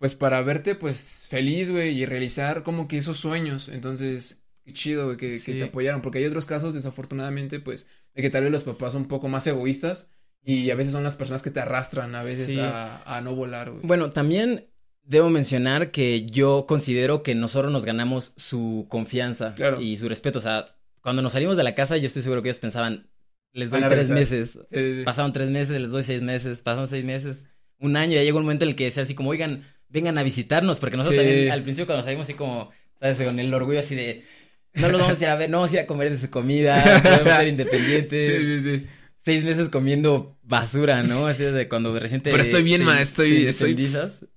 pues para verte pues feliz, güey, y realizar como que esos sueños. Entonces, qué chido, güey, que, sí. que te apoyaron, porque hay otros casos desafortunadamente pues de que tal vez los papás son un poco más egoístas y a veces son las personas que te arrastran a veces sí. a, a, no volar, güey. Bueno, también debo mencionar que yo considero que nosotros nos ganamos su confianza claro. y su respeto. O sea, cuando nos salimos de la casa, yo estoy seguro que ellos pensaban, les doy tres meses. Sí. Pasaron tres meses, les doy seis meses, pasaron seis meses, un año. Ya llegó un momento en el que decía así como, oigan, vengan a visitarnos. Porque nosotros también al principio cuando salimos así como, ¿sabes? Con el orgullo así de, no los vamos a ir a ver, no vamos a ir a comer de su comida, *laughs* podemos ser independientes. Sí, sí, sí seis meses comiendo basura, ¿no? Así de cuando recién te... Pero estoy bien, te, ma, estoy... Estoy...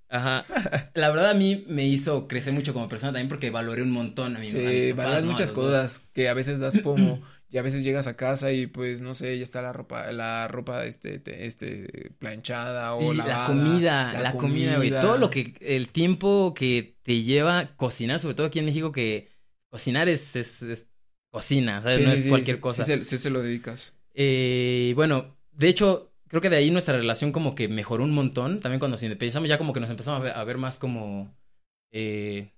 Ajá. La verdad a mí me hizo crecer mucho como persona también porque valoré un montón a mí. Sí, valoras ¿no? muchas cosas dos. que a veces das como... *clears throat* y a veces llegas a casa y pues no sé, ya está la ropa, la ropa este, este, planchada sí, o lavada, la comida, la, la comida, güey. Todo lo que, el tiempo que te lleva cocinar, sobre todo aquí en México que cocinar es, es, es cocina, ¿sabes? Sí, no es sí, cualquier sí, cosa. Sí, sí, se lo dedicas. Eh, bueno, de hecho, creo que de ahí nuestra relación como que mejoró un montón. También cuando nos independizamos, ya como que nos empezamos a ver, a ver más como. Eh,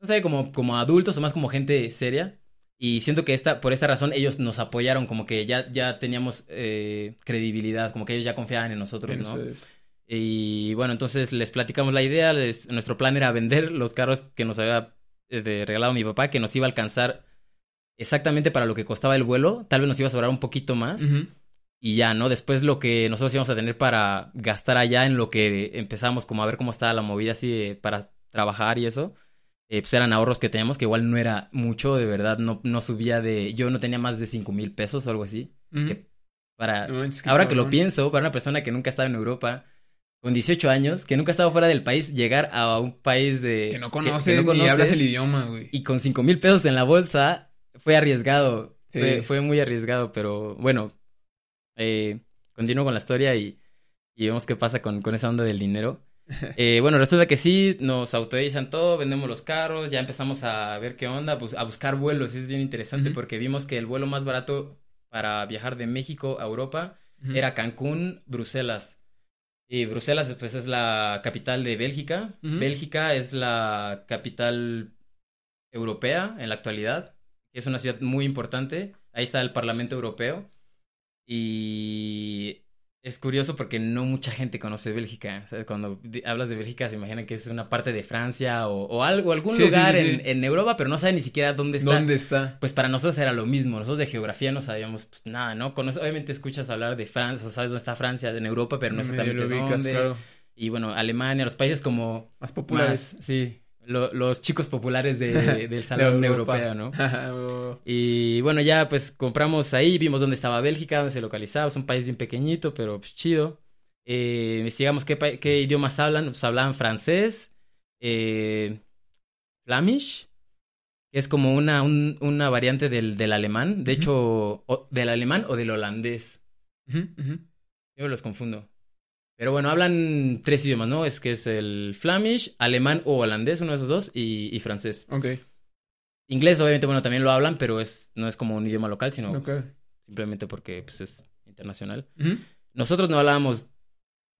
no sé, como, como adultos o más como gente seria. Y siento que esta, por esta razón ellos nos apoyaron, como que ya, ya teníamos eh, credibilidad, como que ellos ya confiaban en nosotros, ¿no? Entonces, Y bueno, entonces les platicamos la idea, les, nuestro plan era vender los carros que nos había eh, regalado mi papá, que nos iba a alcanzar exactamente para lo que costaba el vuelo, tal vez nos iba a sobrar un poquito más. uh -huh. Y ya, ¿no? Después lo que nosotros íbamos a tener para gastar allá en lo que empezamos como a ver cómo estaba la movida así de, para trabajar y eso, eh, pues eran ahorros que teníamos, que igual no era mucho, de verdad, no, no subía de... Yo no tenía más de cinco mil pesos o algo así. Uh -huh. que para... No, es que ahora que lo pienso, para una persona que nunca ha estado en Europa, con 18 años, que nunca ha estado fuera del país, llegar a un país de... Que no conoces, que no ni conoces, hablas el idioma, güey. Y con cinco mil pesos en la bolsa, fue arriesgado. Sí. Fue, fue muy arriesgado, pero bueno, eh, continúo con la historia y, y vemos qué pasa con, con esa onda del dinero. Eh, bueno, resulta que sí, nos autorizan todo, vendemos los carros, ya empezamos a ver qué onda, pues, a buscar vuelos. Es bien interesante porque vimos que el vuelo más barato para viajar de México a Europa era Cancún, Bruselas. Y Bruselas pues es la capital de Bélgica. Bélgica es la capital europea en la actualidad. Es una ciudad muy importante. Ahí está el Parlamento Europeo. Y es curioso porque no mucha gente conoce Bélgica. Cuando hablas de Bélgica se imaginan que es una parte de Francia o, o algo, algún Sí, lugar sí, sí. En, en Europa, pero no saben ni siquiera dónde está. ¿Dónde está? Pues para nosotros era lo mismo. Nosotros de geografía no sabíamos pues, nada, ¿no? Obviamente escuchas hablar de Francia, o sabes dónde está Francia en Europa, pero no exactamente ubicas, dónde. claro. Y bueno, Alemania, los países como Más populares. más, sí, lo- los chicos populares de, *laughs* del salón De europeo, ¿no? *laughs* Y bueno, ya pues compramos ahí, vimos dónde estaba Bélgica, dónde se localizaba, es un país bien pequeñito, pero pues chido. Eh, investigamos qué, qué idiomas hablan, pues hablaban francés, eh, flamish, que es como una, un- una variante del, del alemán, de hecho, o- del alemán o del holandés. Yo los confundo. Pero bueno, hablan tres idiomas, ¿no? Es que es el flamish, alemán o holandés, uno de esos dos, y, y francés. Ok, Inglés, obviamente, bueno, también lo hablan, pero es, no es como un idioma local, sino simplemente porque pues, es internacional. Nosotros no hablábamos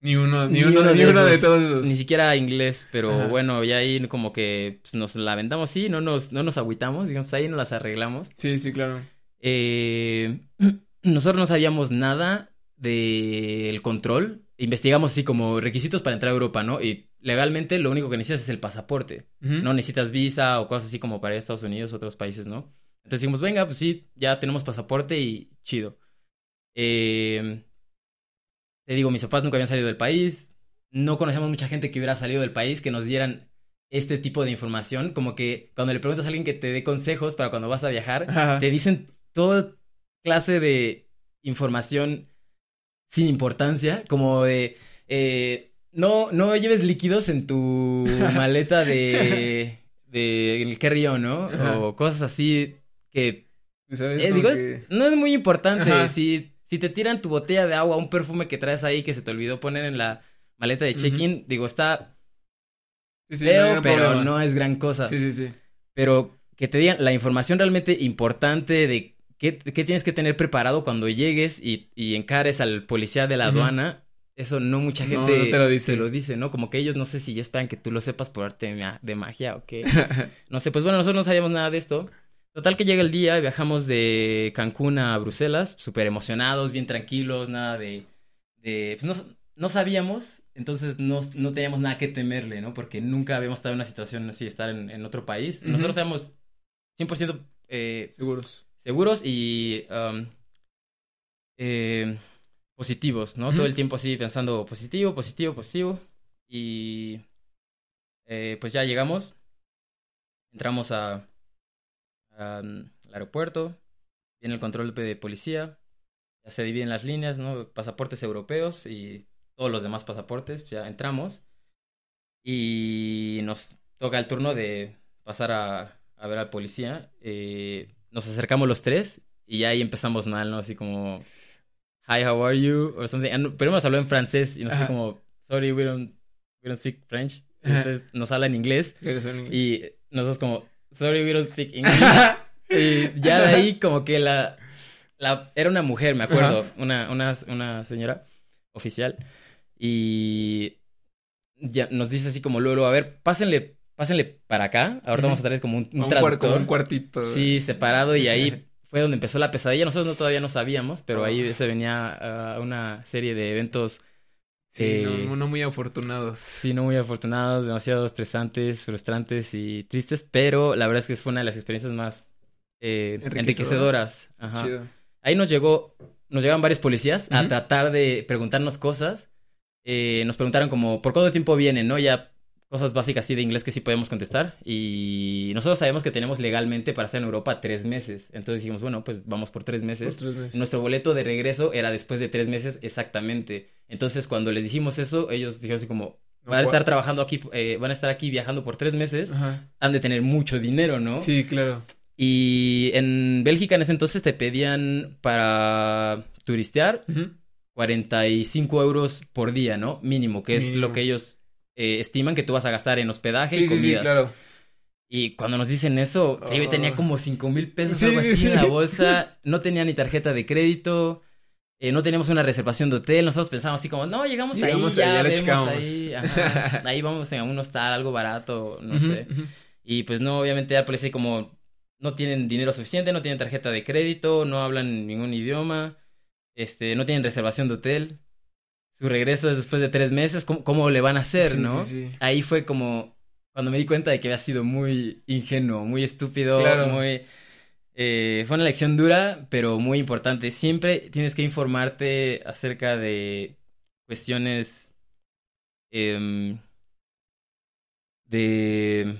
Ni uno, ni, Ni uno, uno ni de uno de esos. todos esos. ni siquiera inglés, pero Ajá. bueno, ya ahí como que pues, nos la aventamos, sí, no nos, no nos agüitamos, digamos, ahí nos las arreglamos. Sí, sí, claro. Eh, *clears throat* nosotros no sabíamos nada del control. Investigamos así como requisitos para entrar a Europa, ¿no? Y legalmente lo único que necesitas es el pasaporte. No necesitas visa o cosas así como para Estados Unidos, otros países, ¿no? Entonces dijimos, venga, pues sí, ya tenemos pasaporte y chido. Eh, te digo, mis papás nunca habían salido del país. No conocemos mucha gente que hubiera salido del país que nos dieran este tipo de información. Como que cuando le preguntas a alguien que te dé consejos para cuando vas a viajar, Ajá. te dicen toda clase de información sin importancia, como de eh, no, no lleves líquidos en tu *laughs* maleta de, de el qué río, ¿no? Ajá. O cosas así que ¿Sabes? eh, digo, que- es- no es muy importante. Ajá. Si, si te tiran tu botella de agua, un perfume que traes ahí que se te olvidó poner en la maleta de check-in, digo, está Sí, sí, feo, pero problema. no es gran cosa. Sí, sí, sí. Pero que te digan la información realmente importante de qué, qué tienes que tener preparado cuando llegues y, y encares al policía de la aduana, eso no mucha gente no te lo dice. lo dice, ¿no? Como que ellos no sé si ya esperan que tú lo sepas por arte de, ma- de magia o qué. *laughs* No sé, pues bueno, nosotros no sabíamos nada de esto. Total que llega el día, viajamos de Cancún a Bruselas, súper emocionados, bien tranquilos, nada de... de pues no, no sabíamos, entonces no, no teníamos nada que temerle, ¿no? Porque nunca habíamos estado en una situación así, estar en, en otro país. Nosotros éramos 100% eh, Seguros. Seguros y um, eh, positivos, ¿no? Todo el tiempo así pensando positivo, positivo, positivo. Y eh, pues ya llegamos, entramos a, a, al aeropuerto, viene el control de policía, ya se dividen las líneas, ¿no? Pasaportes europeos y todos los demás pasaportes, ya entramos. Y nos toca el turno de pasar a, a ver al policía. Eh, nos acercamos los tres y ya ahí empezamos mal, ¿no? Así como, hi, how are you? O something. And- Pero nos habló en francés y nos dice como, sorry, we don't, we don't speak French. Entonces nos habla en inglés y nosotros como, sorry, we don't speak *laughs* English. Y ya de ahí como que la, la era una mujer, me acuerdo, una, una, una señora oficial y ya nos dice así como luego, luego, a ver, pásenle, pásenle para acá, ahorita vamos a traer como un, un un, como cuartito. Sí, separado y ahí *laughs* fue donde empezó la pesadilla. Nosotros no, todavía no sabíamos, pero ahí Oh. se venía ah, una serie de eventos Sí, eh, no, no muy afortunados. Sí, no muy afortunados, demasiado estresantes, frustrantes y tristes, pero la verdad es que fue una de las experiencias más eh, Enriquecedoras. enriquecedoras. Ajá. Chido. Ahí nos llegó, nos llegaban varios policías a tratar de preguntarnos cosas. Eh, nos preguntaron como, ¿por cuánto tiempo vienen? ¿No? Ya cosas básicas así de inglés que sí podemos contestar. Y nosotros sabemos que tenemos legalmente para estar en Europa tres meses. Entonces dijimos, bueno, pues vamos por tres meses. Por tres meses. Nuestro boleto de regreso era después de tres meses exactamente. Entonces, cuando les dijimos eso, ellos dijeron así como, van a estar trabajando aquí, eh, van a estar aquí viajando por tres meses, Ajá. han de tener mucho dinero, ¿no? Sí, claro. Y en Bélgica en ese entonces te pedían para turistear Ujú. 45 euros por día, ¿no? Mínimo, que es Mínimo. lo que ellos eh, estiman que tú vas a gastar en hospedaje Sí, y sí, sí, comidas. claro. Y cuando nos dicen eso, Oh. tenía como cinco mil pesos Sí, algo sí, así en la bolsa. No tenía ni tarjeta de crédito. eh, no teníamos una reservación de hotel. Nosotros pensábamos así como, no, llegamos, Llegamos ahí, ahí, ya, vemos ahí. ajá, ahí vamos a un hostal, algo barato, no sé. Y pues no, obviamente ya policía como no tienen dinero suficiente, no tienen tarjeta de crédito, no hablan ningún idioma, este, no tienen reservación de hotel. Su regreso es después de tres meses, ¿cómo, cómo le van a hacer, Sí, no? sí, sí. Ahí fue como cuando me di cuenta de que había sido muy ingenuo, muy estúpido, Claro. muy... eh, fue una lección dura, pero muy importante. Siempre tienes que informarte acerca de cuestiones em, de,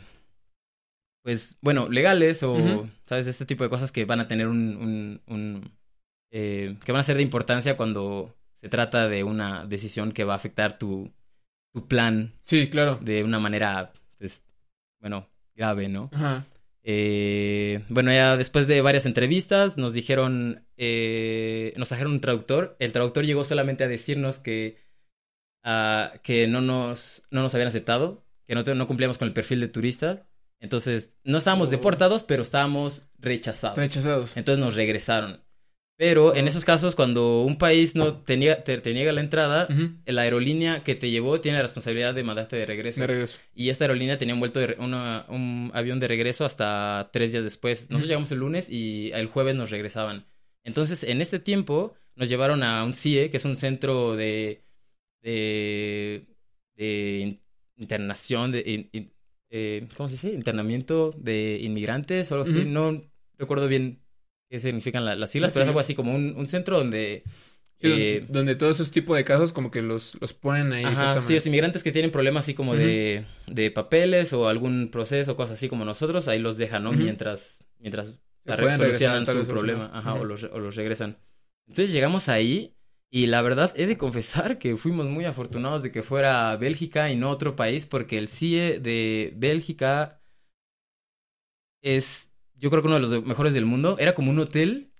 pues, bueno, legales o. ¿sabes? Este tipo de cosas que van a tener un, un, un, eh, que van a ser de importancia cuando se trata de una decisión que va a afectar tu, tu plan Sí, claro. de una manera, pues, bueno, grave, ¿no? Ajá. Eh, bueno, ya después de varias entrevistas nos dijeron, eh, nos trajeron un traductor. El traductor llegó solamente a decirnos que, ah, que no nos, no nos habían aceptado, que no, te- no cumplíamos con el perfil de turista. Entonces, no estábamos Oh. deportados, pero estábamos rechazados. Rechazados. Entonces nos regresaron. Pero en esos casos, cuando un país no te niega, te, te niega la entrada, la aerolínea que te llevó tiene la responsabilidad de mandarte de regreso. De regreso. Y esta aerolínea tenía un, vuelto de re- una- un avión de regreso hasta tres días después. Nosotros llegamos el lunes y el jueves nos regresaban. Entonces, en este tiempo, nos llevaron a un CIE, que es un centro de, de, de in- internación, de, in- in- eh, ¿cómo se dice? Internamiento de inmigrantes o algo así. No recuerdo bien qué significan la- las siglas, Las pero es algo así como un, un centro donde... Sí, eh, donde todos esos tipos de casos como que los, los ponen ahí. Ajá, sí, los inmigrantes que tienen problemas así como de, de papeles o algún proceso, cosas así como nosotros, ahí los dejan, ¿no? Ujú. Mientras, mientras solucionan su problema, ajá, o los, o los regresan. Entonces llegamos ahí y la verdad he de confesar que fuimos muy afortunados de que fuera Bélgica y no otro país porque el CIE de Bélgica es, yo creo que uno de los mejores del mundo. Era como un hotel.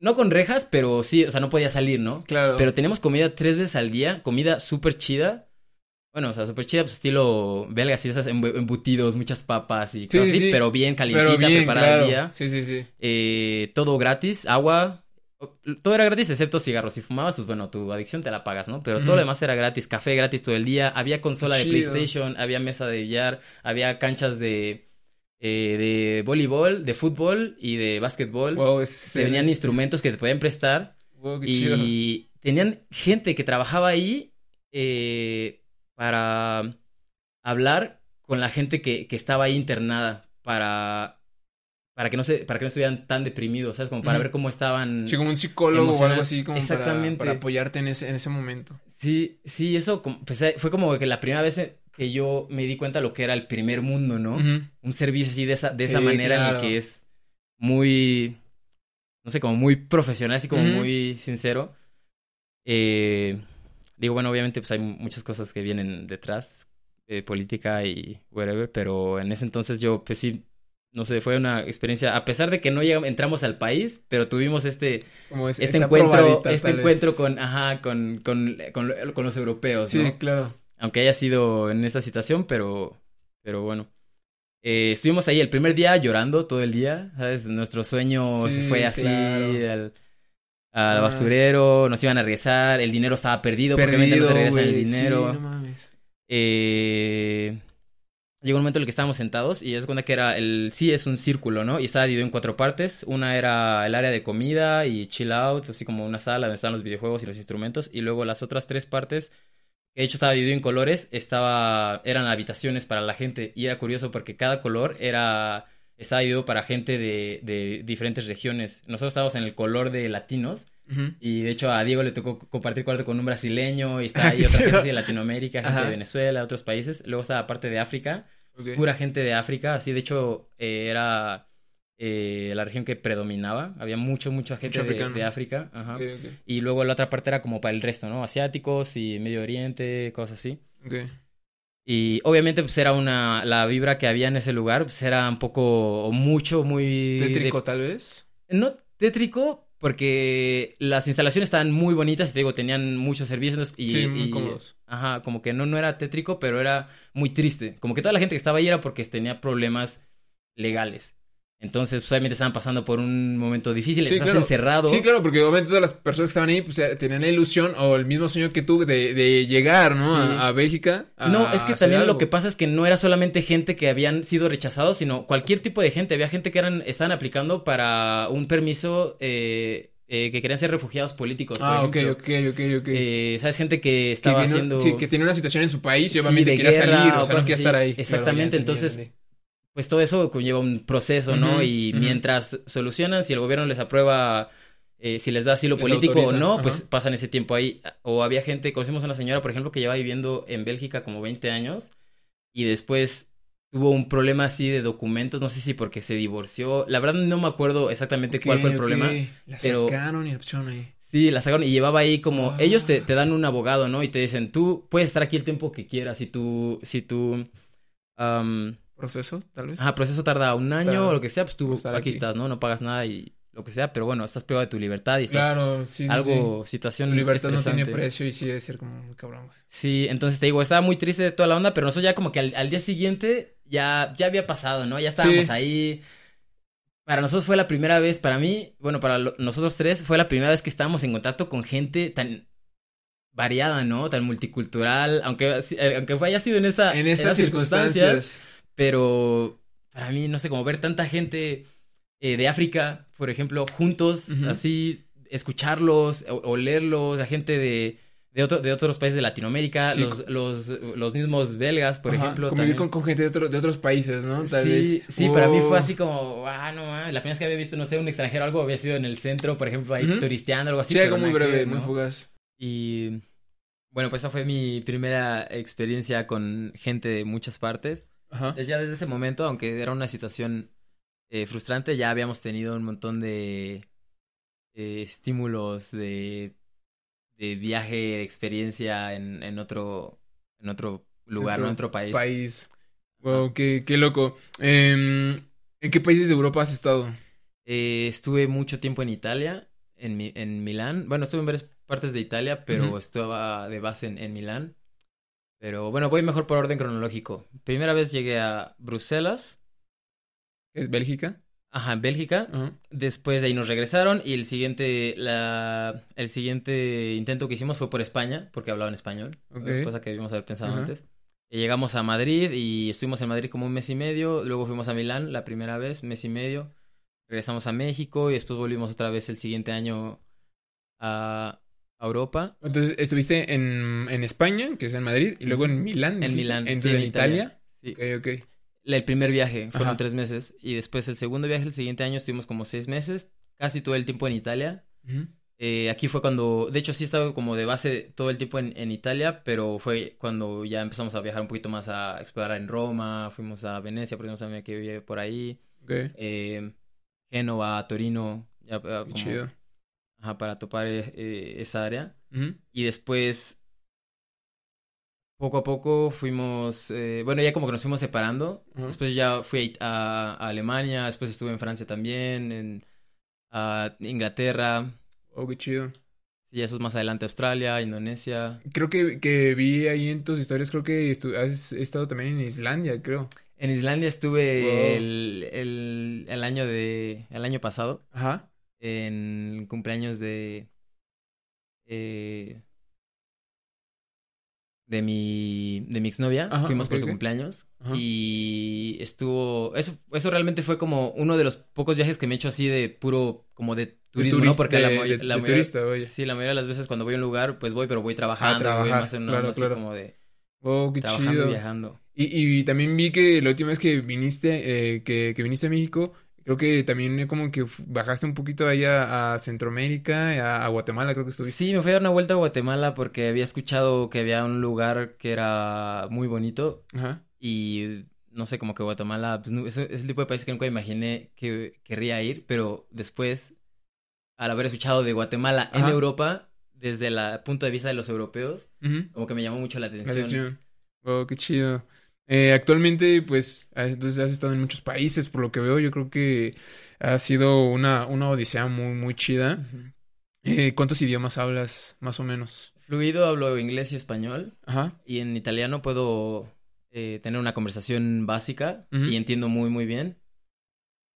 No con rejas, pero sí, o sea, no podía salir, ¿no? Claro. Pero teníamos comida tres veces al día, comida súper chida. Bueno, o sea, súper chida, pues estilo belga, así esas embu- embutidos, muchas papas y Sí, cosas sí, así, sí. pero bien calientita, Pero bien, preparada claro. al día. Sí, sí, sí. Eh, todo gratis, agua. Todo era gratis excepto cigarros. Si fumabas, pues bueno, tu adicción te la pagas, ¿no? Pero todo lo demás era gratis. Café gratis todo el día. Había consola de. PlayStation, había mesa de billar, había canchas de, eh, de voleibol, de fútbol y de básquetbol. Wow, es... Tenían instrumentos que te podían prestar. Wow, chido. Y tenían gente que trabajaba ahí eh, para hablar con la gente que, que estaba ahí internada para, para que no se, para que no estuvieran tan deprimidos, ¿sabes? Como para ver cómo estaban. Sí, como un psicólogo o algo así, como para, Exactamente. para apoyarte en ese, en ese momento. Sí, sí, eso pues, eh, fue como que la primera vez que yo me di cuenta lo que era el primer mundo, ¿no? Un servicio así de esa, de esa manera en el que es muy, no sé, como muy profesional, así como muy sincero. Eh, digo, bueno, obviamente pues hay muchas cosas que vienen detrás, eh, política y whatever, pero en ese entonces yo pues sí, no sé, fue una experiencia, a pesar de que no llegamos, entramos al país, pero tuvimos este, Como es- este encuentro, este encuentro con, ajá, con, con, con, con los europeos, Sí, ¿no? claro. Aunque haya sido en esa situación, pero, pero bueno. Eh, estuvimos ahí el primer día llorando todo el día, ¿sabes? Nuestro sueño Sí, se fue así claro. al, al Ah. basurero, nos iban a regresar, el dinero estaba perdido, porque obviamente no te regresan el sí, dinero. no mames. Eh, llegó un momento en el que estábamos sentados y es cuenta que era el sí es un círculo, ¿no? Y estaba dividido en cuatro partes. Una era el área de comida y chill out, así como una sala donde estaban los videojuegos y los instrumentos. Y luego las otras tres partes, de hecho estaba dividido en colores, estaba eran habitaciones para la gente. Y era curioso porque cada color era estaba dividido para gente de, de diferentes regiones. Nosotros estábamos en el color de latinos. Y de hecho a Diego le tocó compartir cuarto con un brasileño y está Ah, *laughs* ahí otra gente de Latinoamérica, gente Ajá. de Venezuela, otros países. Luego estaba parte de África, pura gente de África. Así, de hecho, eh, era eh, la región que predominaba. Había mucho, mucha gente Mucho de, África. Ajá. Y luego la otra parte era como para el resto, ¿no? Asiáticos y Medio Oriente, cosas así. Y obviamente, pues era una. La vibra que había en ese lugar, pues era un poco, mucho, muy. de- Tétrico, tal vez. no tétrico, porque las instalaciones estaban muy bonitas, y te digo, tenían muchos servicios y, sí, muy y- cómodos. ajá, como que no, no era tétrico, pero era muy triste. Como que toda la gente que estaba ahí era porque tenía problemas legales. Entonces, pues obviamente estaban pasando por un momento difícil, Sí, estás claro. encerrado. Sí, claro, porque obviamente todas las personas que estaban ahí pues, eh, tenían la ilusión o el mismo sueño que tú de, de llegar, ¿no? Sí. A, a Bélgica. a No, es que también lo que pasa es que no era solamente gente que habían sido rechazados, sino cualquier tipo de gente. Había gente que eran, estaban aplicando para un permiso eh, eh, que querían ser refugiados políticos. por Ah, ok, ejemplo. ok, ok, ok. Eh, ¿Sabes? Gente que que, estaba vino- haciendo... sí, que tiene una situación en su país y Sí, obviamente de quería guerra salir, o o sea, no quería así. estar ahí. Exactamente, Claro, ya entendí, entonces, ya. Pues todo eso conlleva un proceso, ¿no? Y mientras solucionan, si el gobierno les aprueba, eh, si les da asilo Les político o no, pues pasan ese tiempo ahí. O había gente, conocimos a una señora, por ejemplo, que lleva viviendo en Bélgica como 20 años y después tuvo un problema así de documentos, no sé si porque se divorció. La verdad no me acuerdo exactamente cuál fue el ok. problema. La pero- sacaron y opción ahí. Sí, la sacaron y llevaba ahí como... Ah. Ellos te, te dan un abogado, ¿no? Y te dicen, tú puedes estar aquí el tiempo que quieras. Si tú... Si tú ¿Proceso, tal vez? ajá, proceso tarda un año o lo que sea, pues tú aquí, aquí. estás, ¿no? No pagas nada y lo que sea. Pero bueno, estás privado de tu libertad y estás... claro, sí, sí, algo, sí. situación Tu libertad no tiene precio y sí debe ser como muy cabrón, güey. Sí, entonces te digo, estaba muy triste de toda la onda, pero nosotros ya como que al, al día siguiente ya, ya había pasado, ¿no? Ya estábamos ahí. Para nosotros fue la primera vez, para mí, bueno, para lo- nosotros tres, fue la primera vez que estábamos en contacto con gente tan variada, ¿no? Tan multicultural, aunque, eh, aunque haya sido en esa En esas circunstancias. Pero para mí, no sé, como ver tanta gente eh, de África, por ejemplo, juntos, así, escucharlos, o, olerlos, la gente de, de, otro- de otros países de Latinoamérica, Sí. los, los, los mismos belgas, por Ajá, ejemplo. Convivir con, con gente de, otro- de otros países, ¿no? Tal sí, vez. sí, para mí fue así como, ah, no, la primera vez que había visto, no sé, un extranjero, algo había sido en el centro, por ejemplo, ahí Ujú. turisteando, algo así. Sí, algo muy breve, muy fugaz. Y bueno, pues esa fue mi primera experiencia con gente de muchas partes. Ajá. Entonces ya desde ese momento, aunque era una situación eh, frustrante, ya habíamos tenido un montón de eh, estímulos de, de viaje, de experiencia en, en otro, en otro lugar. En otro país. País. Wow, qué, qué loco. Em, ¿En qué países de Europa has estado? Eh, estuve mucho tiempo en Italia, en, Mi- en Milán. Bueno, estuve en varias partes de Italia, pero Ujú. estaba de base en, en Milán. Pero bueno, voy mejor por orden cronológico. Primera vez llegué a Bruselas, ¿Es Bélgica? ajá, en Bélgica. Después de ahí nos regresaron y el siguiente, la, el siguiente intento que hicimos fue por España, porque hablaban español, Ok. cosa que debimos haber pensado antes. Y llegamos a Madrid y estuvimos en Madrid como un mes y medio, luego fuimos a Milán la primera vez, mes y medio, regresamos a México y después volvimos otra vez el siguiente año a, a Europa. Entonces, estuviste en, en España, que es en Madrid, y luego en Milán. En? Milán, sí, Entonces, en Italia. Sí. Ok, ok. El primer viaje fueron Ajá. tres meses y después el segundo viaje, el siguiente año estuvimos como seis meses, casi todo el tiempo en Italia. Eh, aquí fue cuando, de hecho sí he estado como de base todo el tiempo en, en Italia, pero fue cuando ya empezamos a viajar un poquito más a explorar en Roma, fuimos a Venecia, a amiga que vive por ahí, Ok. eh, Génova, Torino, ya como, chido. Ajá, para topar eh, eh, esa área. Y después, poco a poco fuimos, eh, bueno, ya como que nos fuimos separando. Después ya fui a, a Alemania, después estuve en Francia también, en a Inglaterra. Oh, qué chido. Sí, eso es más adelante Australia, Indonesia. Creo que, que vi ahí en tus historias, creo que has estado también en Islandia, creo. En Islandia estuve Wow. el, el, el año de el año pasado Ajá. En el cumpleaños de eh, de mi de mi exnovia. Ajá, Fuimos por su cumpleaños Ajá. y estuvo eso eso realmente fue como uno de los pocos viajes que me he hecho así de puro como de turismo, ¿no? turista- Porque la, de- la de mayoría- turista, vaya. sí, la mayoría de las veces cuando voy a un lugar, pues voy, pero voy trabajando, voy trabajar, más en una claro, onda así claro. como de Oh, qué trabajando chido. viajando. Y, y también vi que la última vez que viniste, eh, que, que viniste a México, creo que también como que bajaste un poquito ahí a, a Centroamérica, a, a Guatemala, creo que estuviste. Sí, me fui a dar una vuelta a Guatemala porque había escuchado que había un lugar que era muy bonito Ajá. y no sé, como que Guatemala pues, no- es, es el tipo de país que nunca imaginé que querría ir, pero después, al haber escuchado de Guatemala en Ajá. Europa, desde el punto de vista de los europeos, como que me llamó mucho la La atención. atención. Oh, qué chido. Eh, actualmente, pues, ah, entonces has estado en muchos países, por lo que veo, yo creo que ha sido una, una odisea muy, muy chida. Eh, ¿cuántos idiomas hablas, más o menos? Fluido hablo inglés y español Ajá. y en italiano puedo eh, tener una conversación básica y entiendo muy muy bien.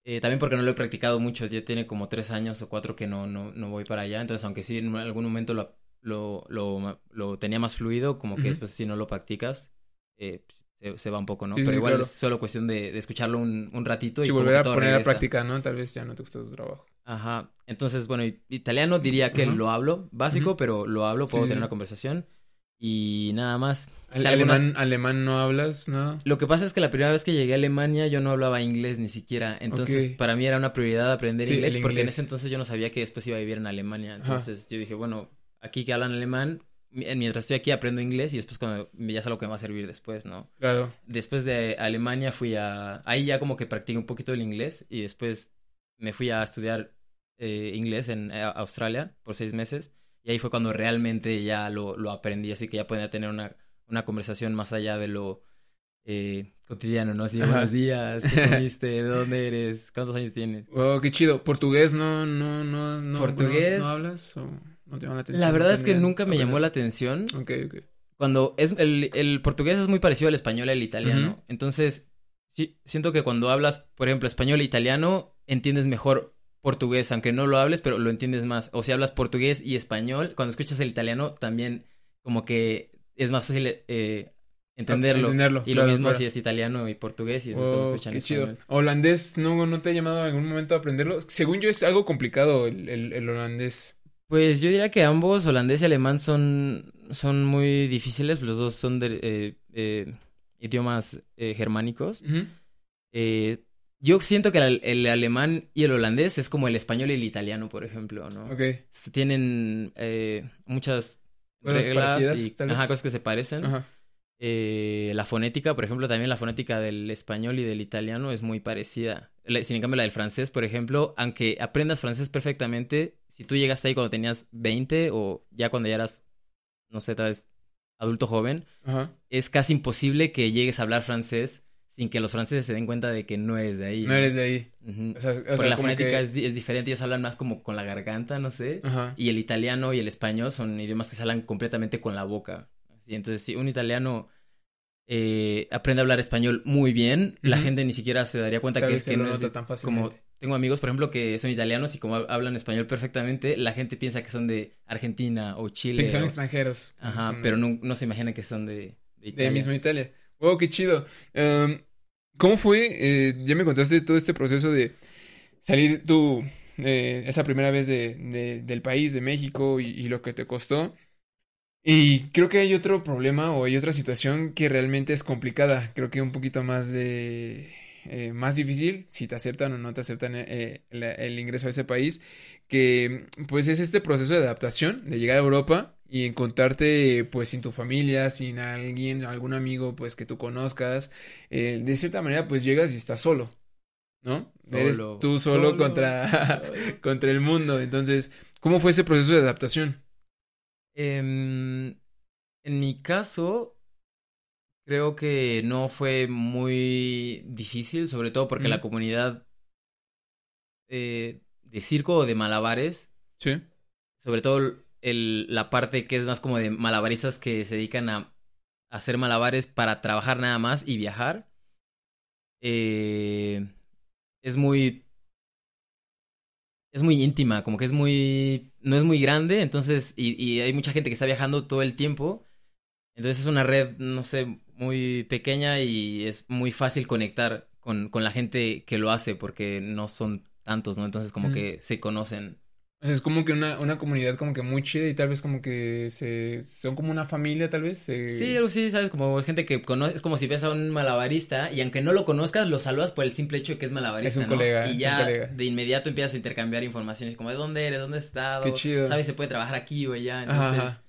Eh, también porque no lo he practicado mucho, ya tiene como tres años o cuatro que no, no, no voy para allá, entonces aunque sí en algún momento lo, lo, lo, lo tenía más fluido, como que después si no lo practicas, eh, se, se va un poco, ¿no? Sí, sí, Pero igual claro. es solo cuestión de, de escucharlo un, un ratito y Sí, volver a poner a regresa. práctica, ¿no? Tal vez ya no te gusta tu trabajo. Ajá. Entonces, bueno, italiano diría que Ajá. lo hablo, básico, Ujú. pero lo hablo, Sí, puedo sí, tener sí. una conversación y nada más. O algunas- ¿Alemán, alemán no hablas, nada? Lo que pasa es que la primera vez que llegué a Alemania yo no hablaba inglés ni siquiera, entonces Ok. para mí era una prioridad aprender Sí, inglés porque en ese entonces yo no sabía que después iba a vivir en Alemania, Ajá. entonces yo dije, bueno, aquí que hablan alemán, mientras estoy aquí aprendo inglés y después cuando ya es algo que me va a servir después, ¿no? Claro. Después de Alemania fui a... Ahí ya como que practiqué un poquito el inglés y después me fui a estudiar eh, inglés en eh, Australia por seis meses y ahí fue cuando realmente ya lo, lo aprendí, así que ya podía tener una, una conversación más allá de lo eh, cotidiano, ¿no? Así, Ajá. buenos días, ¿qué comiste? ¿De dónde eres? ¿Cuántos años tienes? Oh, qué chido. ¿Portugués no, no, no, no, Portugués- no, no hablas o no te llama la atención? La verdad No es que nunca me llamó la atención. Ok, ok. cuando es el, el portugués es muy parecido al español y al italiano. Entonces, sí, siento que cuando hablas, por ejemplo, español e italiano, entiendes mejor portugués, aunque no lo hables, pero lo entiendes más. O si hablas portugués y español, cuando escuchas el italiano, también como que es más fácil eh, entenderlo. Entenderlo, Y lo mismo claro. si es italiano y portugués y cuando Oh, escuchan qué español. chido. ¿Holandés no, no te ha llamado en algún momento a aprenderlo? Según yo es algo complicado el, el, el holandés. Pues yo diría que ambos, holandés y alemán, son, son muy difíciles. Los dos son de, eh, eh, idiomas eh, germánicos. Yo siento que el, el alemán y el holandés es como el español y el italiano, por ejemplo, ¿no? Ok. Tienen muchas Cosas reglas y ajá, cosas que se parecen. Ajá. Eh, la fonética, por ejemplo, también la fonética del español y del italiano es muy parecida. Sin en cambio, la del francés, por ejemplo, aunque aprendas francés perfectamente, si tú llegaste ahí cuando tenías 20 o ya cuando ya eras, no sé, tal vez adulto joven, Ajá. es casi imposible que llegues a hablar francés sin que los franceses se den cuenta de que no es de ahí. No eres de ahí. Ujú. O sea, o Porque sea, la fonética que- es, es diferente, ellos hablan más como con la garganta, no sé. Ajá. Y el italiano y el español son idiomas que se hablan completamente con la boca. Así, entonces, si un italiano eh, aprende a hablar español muy bien, la gente ni siquiera se daría cuenta Tal que es que no es nota de- tan como. Tengo amigos, por ejemplo, que son italianos y como hab- hablan español perfectamente, la gente piensa que son de Argentina o Sí, Chile. que son o- extranjeros. Ajá, pero no, no se imagina que son de, de De Italia. misma Italia. Wow, qué chido. Em, ¿cómo fue? eh, ya me contaste todo este proceso de salir tú eh, esa primera vez de, de- del país, de México, y, y lo que te costó. Y creo que hay otro problema o hay otra situación que realmente es complicada. Creo que un poquito más de... eh, más difícil, si te aceptan o no te aceptan eh, la- el ingreso a ese país, que pues es este proceso de adaptación, de llegar a Europa y encontrarte pues sin tu familia, sin alguien, algún amigo pues que tú conozcas, eh, de cierta manera pues llegas y estás solo, ¿no? Eres Solo, tú solo, solo, contra, solo. *laughs* contra el mundo. Entonces, ¿cómo fue ese proceso de adaptación? Em, en mi caso, creo que no fue muy difícil, sobre todo porque la comunidad eh, de circo o de malabares, Sí. sobre todo el, la parte que es más como de malabaristas que se dedican a hacer malabares para trabajar nada más y viajar, eh, es muy es muy íntima, como que es muy, no es muy grande, entonces, y, y hay mucha gente que está viajando todo el tiempo, entonces es una red, no sé, muy pequeña y es muy fácil conectar con, con la gente que lo hace porque no son tantos, ¿no? Entonces como que se conocen. O sea, es como que una, una comunidad como que muy chida y tal vez como que se, son como una familia tal vez. se- Sí, algo así, ¿sabes? Como gente que conoce, es como si ves a un malabarista y aunque no lo conozcas, lo saludas por el simple hecho de que es malabarista, Es un ¿no? colega, Y ya colega. de inmediato empiezas a intercambiar informaciones como de dónde eres, dónde has estado, Qué chido. sabes, se puede trabajar aquí o allá, Ajá, entonces, ajá.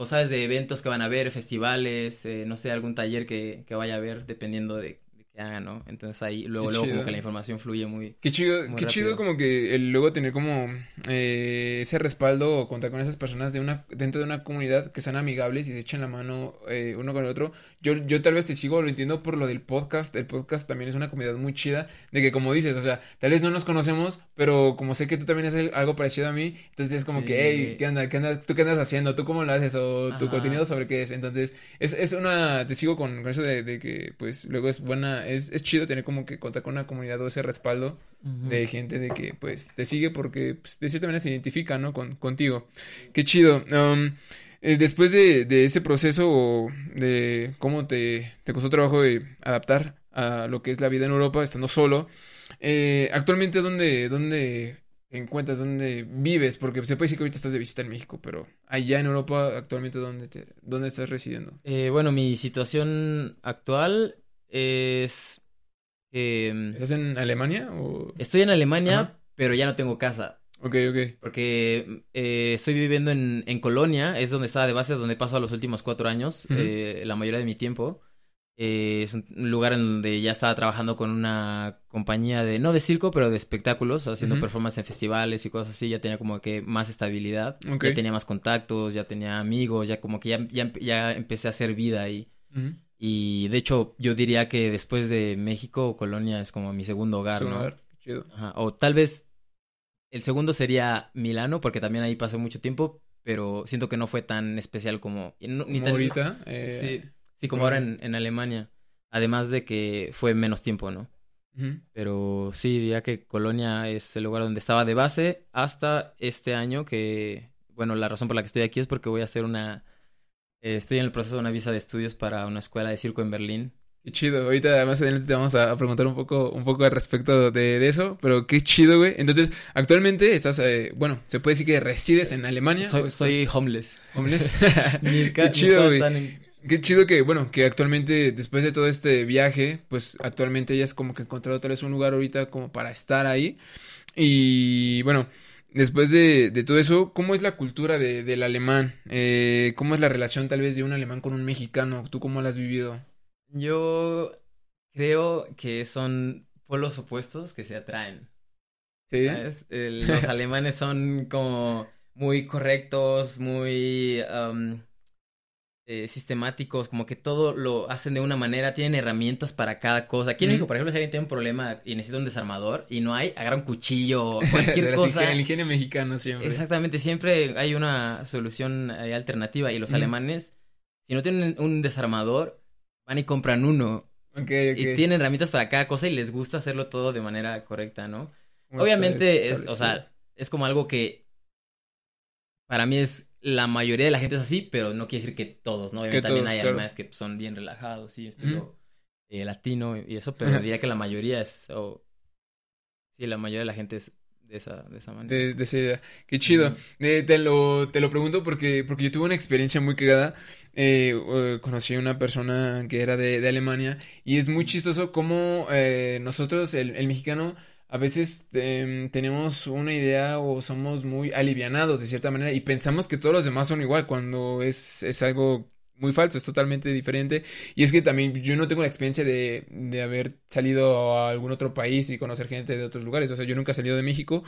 O sabes de eventos que van a haber, festivales, eh, no sé, algún taller que, que vaya a haber, dependiendo de, ¿no? Entonces ahí luego, Qué luego chido. como que la información fluye muy... Qué chido, Muy qué chido rápido. como que el luego tener como eh, ese respaldo o contar con esas personas de una, dentro de una comunidad que sean amigables y se echen la mano eh, uno con el otro. Yo, yo tal vez te sigo, lo entiendo por lo del podcast. El podcast también es una comunidad muy chida, de que como dices, o sea, tal vez no nos conocemos, pero como sé que tú también haces algo parecido a mí, entonces es como Sí. que, hey, ¿qué onda? ¿Qué andas? ¿Tú qué andas haciendo? ¿Tú cómo lo haces? O tu Ajá. contenido sobre qué es. Entonces, es, es una, te sigo con, con eso de, de que, pues, luego es buena, es, es chido tener como que contar con una comunidad o ese respaldo de gente de que pues te sigue porque pues, de cierta manera se identifica, ¿no? Con, contigo. Qué chido. Um, eh, después de, de ese proceso o de cómo te, te costó trabajo de adaptar a lo que es la vida en Europa estando solo, eh, actualmente ¿dónde, dónde encuentras? ¿Dónde vives? Porque se puede decir que ahorita estás de visita en México, pero allá en Europa actualmente ¿dónde, te, dónde estás residiendo? Eh, bueno, mi situación actual es mm, ¿Estás en Alemania o...? estoy en Alemania, Ajá. pero ya no tengo casa. Ok, ok. Porque eh, estoy viviendo en, en Colonia, es donde estaba de base, es donde he pasado los últimos cuatro años, eh, la mayoría de mi tiempo. Eh, es un lugar en donde ya estaba trabajando con una compañía de, no de circo, pero de espectáculos, haciendo performance en festivales y cosas así, ya tenía como que más estabilidad, ya tenía más contactos, ya tenía amigos, ya como que ya, ya, ya empecé a hacer vida ahí. Y de hecho, yo diría que después de México, Colonia es como mi segundo hogar, ¿no? hogar. Chido. Ajá, O tal vez el segundo sería Milano, porque también ahí pasé mucho tiempo, pero siento que no fue tan especial como... no- ni Como tan- ahorita. eh, Sí, sí, como ahora en, en Alemania. Además de que fue menos tiempo, ¿no? Pero sí, diría que Colonia es el lugar donde estaba de base hasta este año que... Bueno, la razón por la que estoy aquí es porque voy a hacer una... eh, estoy en el proceso de una visa de estudios para una escuela de circo en Berlín. Qué chido. Ahorita más adelante te vamos a, preguntar un poco, un poco al respecto de, de eso, pero qué chido, güey. Entonces, actualmente estás, eh, bueno, se puede decir que resides en Alemania. Soy, soy estás- homeless. homeless. *laughs* Qué chido, güey. en- Qué chido que, bueno, que actualmente, después de todo este viaje, pues actualmente ya es como que encontrado tal vez un lugar ahorita como para estar ahí. Y bueno, después de, de todo eso, ¿cómo es la cultura de, del alemán? Eh, ¿cómo es la relación tal vez de un alemán con un mexicano? ¿Tú cómo la has vivido? Yo creo que son polos opuestos que se atraen. ¿Sí? ¿sabes? El- *laughs* los alemanes son como muy correctos, muy... eh, sistemáticos, como que todo lo hacen de una manera, tienen herramientas para cada cosa. Aquí en México, por ejemplo, si alguien tiene un problema y necesita un desarmador y no hay, agarra un cuchillo, *laughs* cualquier cosa. El ingenio mexicano siempre. Exactamente, siempre hay una solución eh, alternativa y los alemanes, si no tienen un desarmador, van y compran uno. Y tienen herramientas para cada cosa y les gusta hacerlo todo de manera correcta, ¿no? Obviamente es, o sea, es como algo que para mí es la mayoría de la gente es así, pero no quiere decir que todos, ¿no? Obviamente también hay claro. que son bien relajados, sí, estilo eh, latino y eso, pero diría que la mayoría es, o sí, la mayoría de la gente es de esa, de esa manera. De, esa idea. Qué chido. Eh, te, lo, te lo pregunto porque, porque yo tuve una experiencia muy cagada. Eh, conocí a una persona que era de, de Alemania y es muy chistoso cómo nosotros, el, el mexicano, a veces em, tenemos una idea o somos muy alivianados de cierta manera y pensamos que todos los demás son igual cuando es, es algo muy falso, es totalmente diferente. Y es que también yo no tengo la experiencia de, de, haber salido a algún otro país y conocer gente de otros lugares. O sea, yo nunca he salido de México.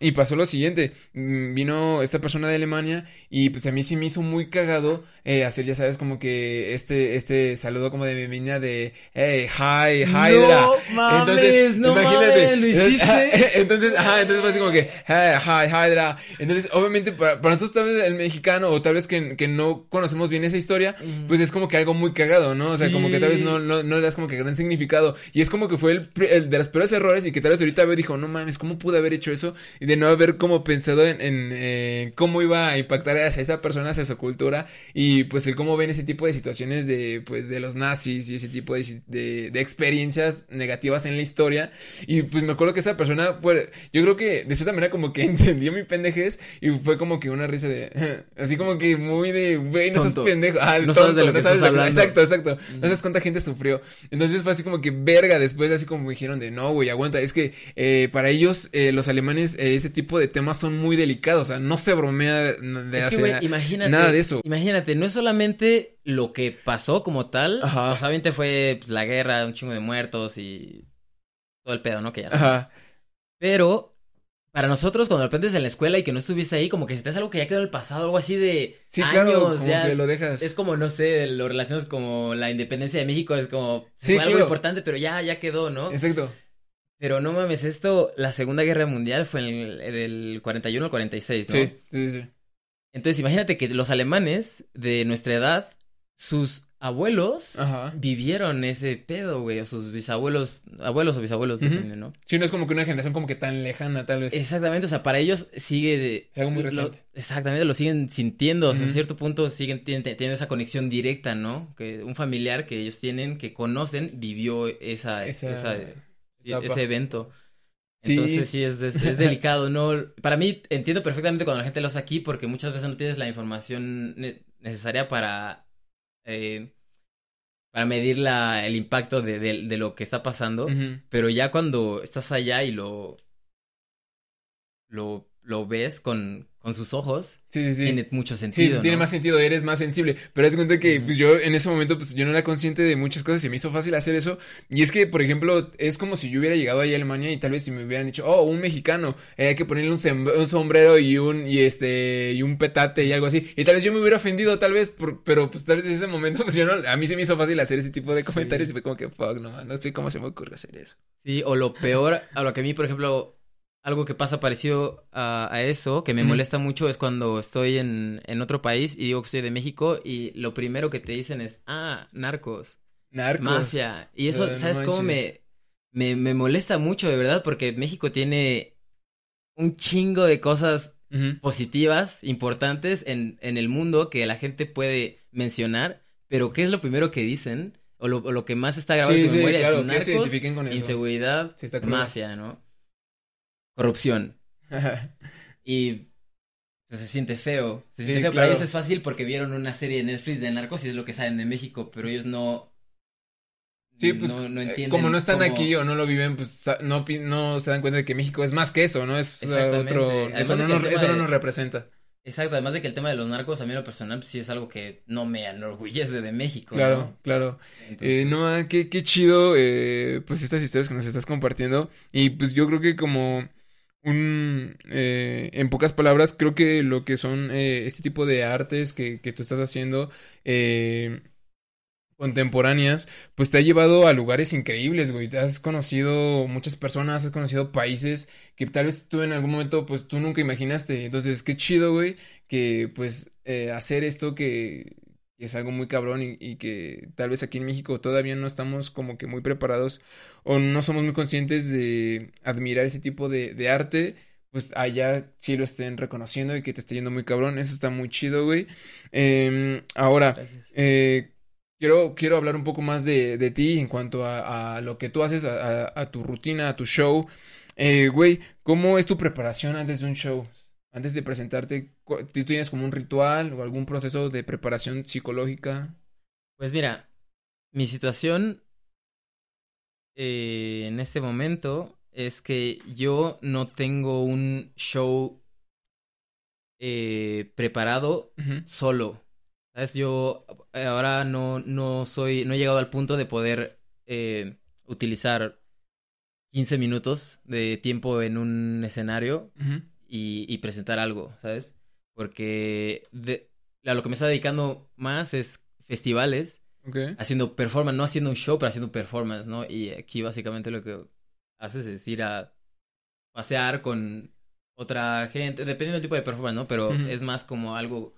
Y pasó lo siguiente. Mm, vino esta persona de Alemania y pues a mí sí me hizo muy cagado eh, hacer, ya sabes, como que este, este saludo como de bienvenida de hey, hi, Hydra. No mames, entonces, no imagínate. ¿lo hiciste? *laughs* Entonces, ajá, entonces fue así como que hey, hi, Hydra. Entonces, obviamente, para, para nosotros tal vez el mexicano o tal vez que, que no conocemos bien esa historia, pues es como que algo muy cagado, ¿no? O sea, como que tal vez no, no, no le das como que gran significado. Y es como que fue el, el, de los peores errores y que tal vez ahorita veo dijo, no mames, ¿cómo pude haber hecho eso? Y de no haber como pensado en, en eh, cómo iba a impactar hacia esa persona, hacia su cultura. Y pues el cómo ven ese tipo de situaciones de, pues, de los nazis y ese tipo de, de, de experiencias negativas en la historia. Y pues me acuerdo que esa persona, pues, yo creo que de cierta manera como que *laughs* entendió mi pendejez y fue como que una risa de, *laughs* así como que muy de, güey, no sos pendejo. Ah, no sabes de lo que estás hablando. Exacto, exacto. No sabes cuánta gente sufrió. Entonces fue así como que verga después, así como dijeron de no, güey, aguanta. Es que eh, para ellos, eh, los alemanes, eh, ese tipo de temas son muy delicados. O sea, no se bromea de hacer nada de eso. Imagínate, no es solamente lo que pasó como tal. Ajá. O sea, obviamente fue pues, la guerra, un chingo de muertos y todo el pedo, ¿no? Que ya Ajá. Pero para nosotros, cuando aprendes en la escuela y que no estuviste ahí, como que si te hace algo que ya quedó en el pasado, algo así de sí, claro, como que lo dejas. Es como, no sé, lo relacionas como la independencia de México, es como sí, fue algo importante, pero ya, ya quedó, ¿no? Exacto. Pero no mames, esto, la Segunda Guerra Mundial fue en el, del 41 al 46, ¿no? Sí, sí, sí. Entonces, imagínate que los alemanes de nuestra edad, sus abuelos vivieron ese pedo, güey, o sus bisabuelos, abuelos o bisabuelos, ¿no? Sí, no es como que una generación como que tan lejana, tal vez. Exactamente, o sea, para ellos sigue de... Es algo muy reciente. exactamente, lo siguen sintiendo, o sea, a cierto punto siguen teniendo esa conexión directa, ¿no? Que un familiar que ellos tienen, que conocen, vivió esa, esa, ese evento. Entonces sí, es, es, *laughs* delicado, ¿no? Para mí entiendo perfectamente cuando la gente lo hace aquí porque muchas veces no tienes la información necesaria para eh, para medir la, el impacto de, de, lo que está pasando, pero ya cuando estás allá y lo, lo, lo ves con, con sus ojos, sí, sí, sí. tiene mucho sentido. Sí, tiene más sentido, eres más sensible. Pero es cuenta que pues, yo en ese momento, pues yo no era consciente de muchas cosas y me hizo fácil hacer eso. Y es que, por ejemplo, es como si yo hubiera llegado ahí a Alemania y tal vez si me hubieran dicho, oh, un mexicano, eh, hay que ponerle un, un, sombrero y un, y este, y un petate y algo así. Y tal vez yo me hubiera ofendido, tal vez, por, pero pues tal vez en ese momento, pues yo no, a mí se me hizo fácil hacer ese tipo de comentarios y fue como que, fuck, no, no sé cómo se me ocurre hacer eso. Sí, o lo peor, a lo que a mí, por ejemplo, algo que pasa parecido a, eso, que me molesta mucho, es cuando estoy en, en, otro país y digo que soy de México y lo primero que te dicen es, ah, narcos. Narcos. Mafia. Y eso, ¿sabes cómo me, me, me, molesta mucho, de verdad? Porque México tiene un chingo de cosas positivas, importantes en, en el mundo que la gente puede mencionar, pero ¿qué es lo primero que dicen? O lo, lo que más está grabado en su memoria es narcos, inseguridad, mafia, ¿no? Corrupción. *laughs* y pues, se siente feo. Se siente feo. Para ellos es fácil porque vieron una serie de Netflix de narcos y es lo que saben de México, pero ellos no. Sí, pues no, no eh, entienden como no están aquí o no lo viven, pues no, no se dan cuenta de que México es más que eso, ¿no? Es otro... Eso no, nos, eso no nos representa. Exacto, además de que el tema de los narcos, a mí en lo personal, pues, sí es algo que no me enorgullece de México. Claro, claro. Eh, no, qué, qué chido, eh, pues estas historias que nos estás compartiendo. Y pues yo creo que como un eh, en pocas palabras, creo que lo que son eh, este tipo de artes que, que tú estás haciendo eh, contemporáneas, pues te ha llevado a lugares increíbles, güey. Has conocido muchas personas, has conocido países que tal vez tú en algún momento, pues tú nunca imaginaste. Entonces, qué chido, güey, que pues eh, hacer esto que es algo muy cabrón y, y que tal vez aquí en México todavía no estamos como que muy preparados o no somos muy conscientes de admirar ese tipo de, de arte. Pues allá sí lo estén reconociendo y que te esté yendo muy cabrón. Eso está muy chido, güey. Em, ahora, eh, quiero, quiero hablar un poco más de, de ti en cuanto a, a lo que tú haces, a, a- a tu rutina, a tu show. Eh, güey, ¿cómo es tu preparación antes de un show? Antes de presentarte, ¿tú tienes como un ritual o algún proceso de preparación psicológica? Pues mira, mi situación eh, en este momento es que yo no tengo un show eh, preparado solo. ¿Sabes? Yo eh, ahora no, no soy, no he llegado al punto de poder eh, utilizar 15 minutos de tiempo en un escenario ujú, y, y presentar algo, ¿sabes? Porque de, a lo que me está dedicando más es festivales, haciendo performance, no haciendo un show, pero haciendo performance, ¿no? Y aquí básicamente lo que haces es ir a pasear con otra gente, dependiendo del tipo de performance, ¿no? Pero es más como algo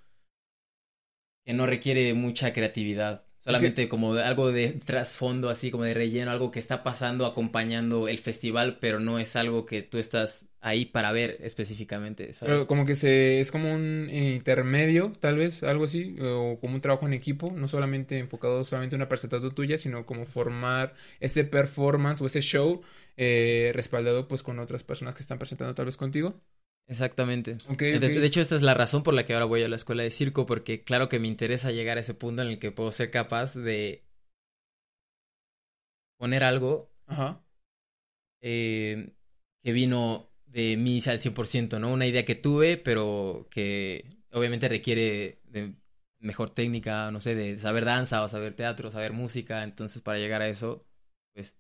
que no requiere mucha creatividad. Solamente como algo de trasfondo, así como de relleno, algo que está pasando acompañando el festival, pero no es algo que tú estás ahí para ver específicamente, ¿sabes? Pero como que se, es como un intermedio, tal vez, algo así, o como un trabajo en equipo, no solamente enfocado solamente en una presentación tuya, sino como formar ese performance o ese show eh, respaldado pues con otras personas que están presentando tal vez contigo. Exactamente. Entonces, de hecho, esta es la razón por la que ahora voy a la escuela de circo, porque claro que me interesa llegar a ese punto en el que puedo ser capaz de poner algo Ajá. eh, que vino de mí al 100%, ¿no? Una idea que tuve, pero que obviamente requiere de mejor técnica, no sé, de saber danza o saber teatro, saber música. Entonces, para llegar a eso, pues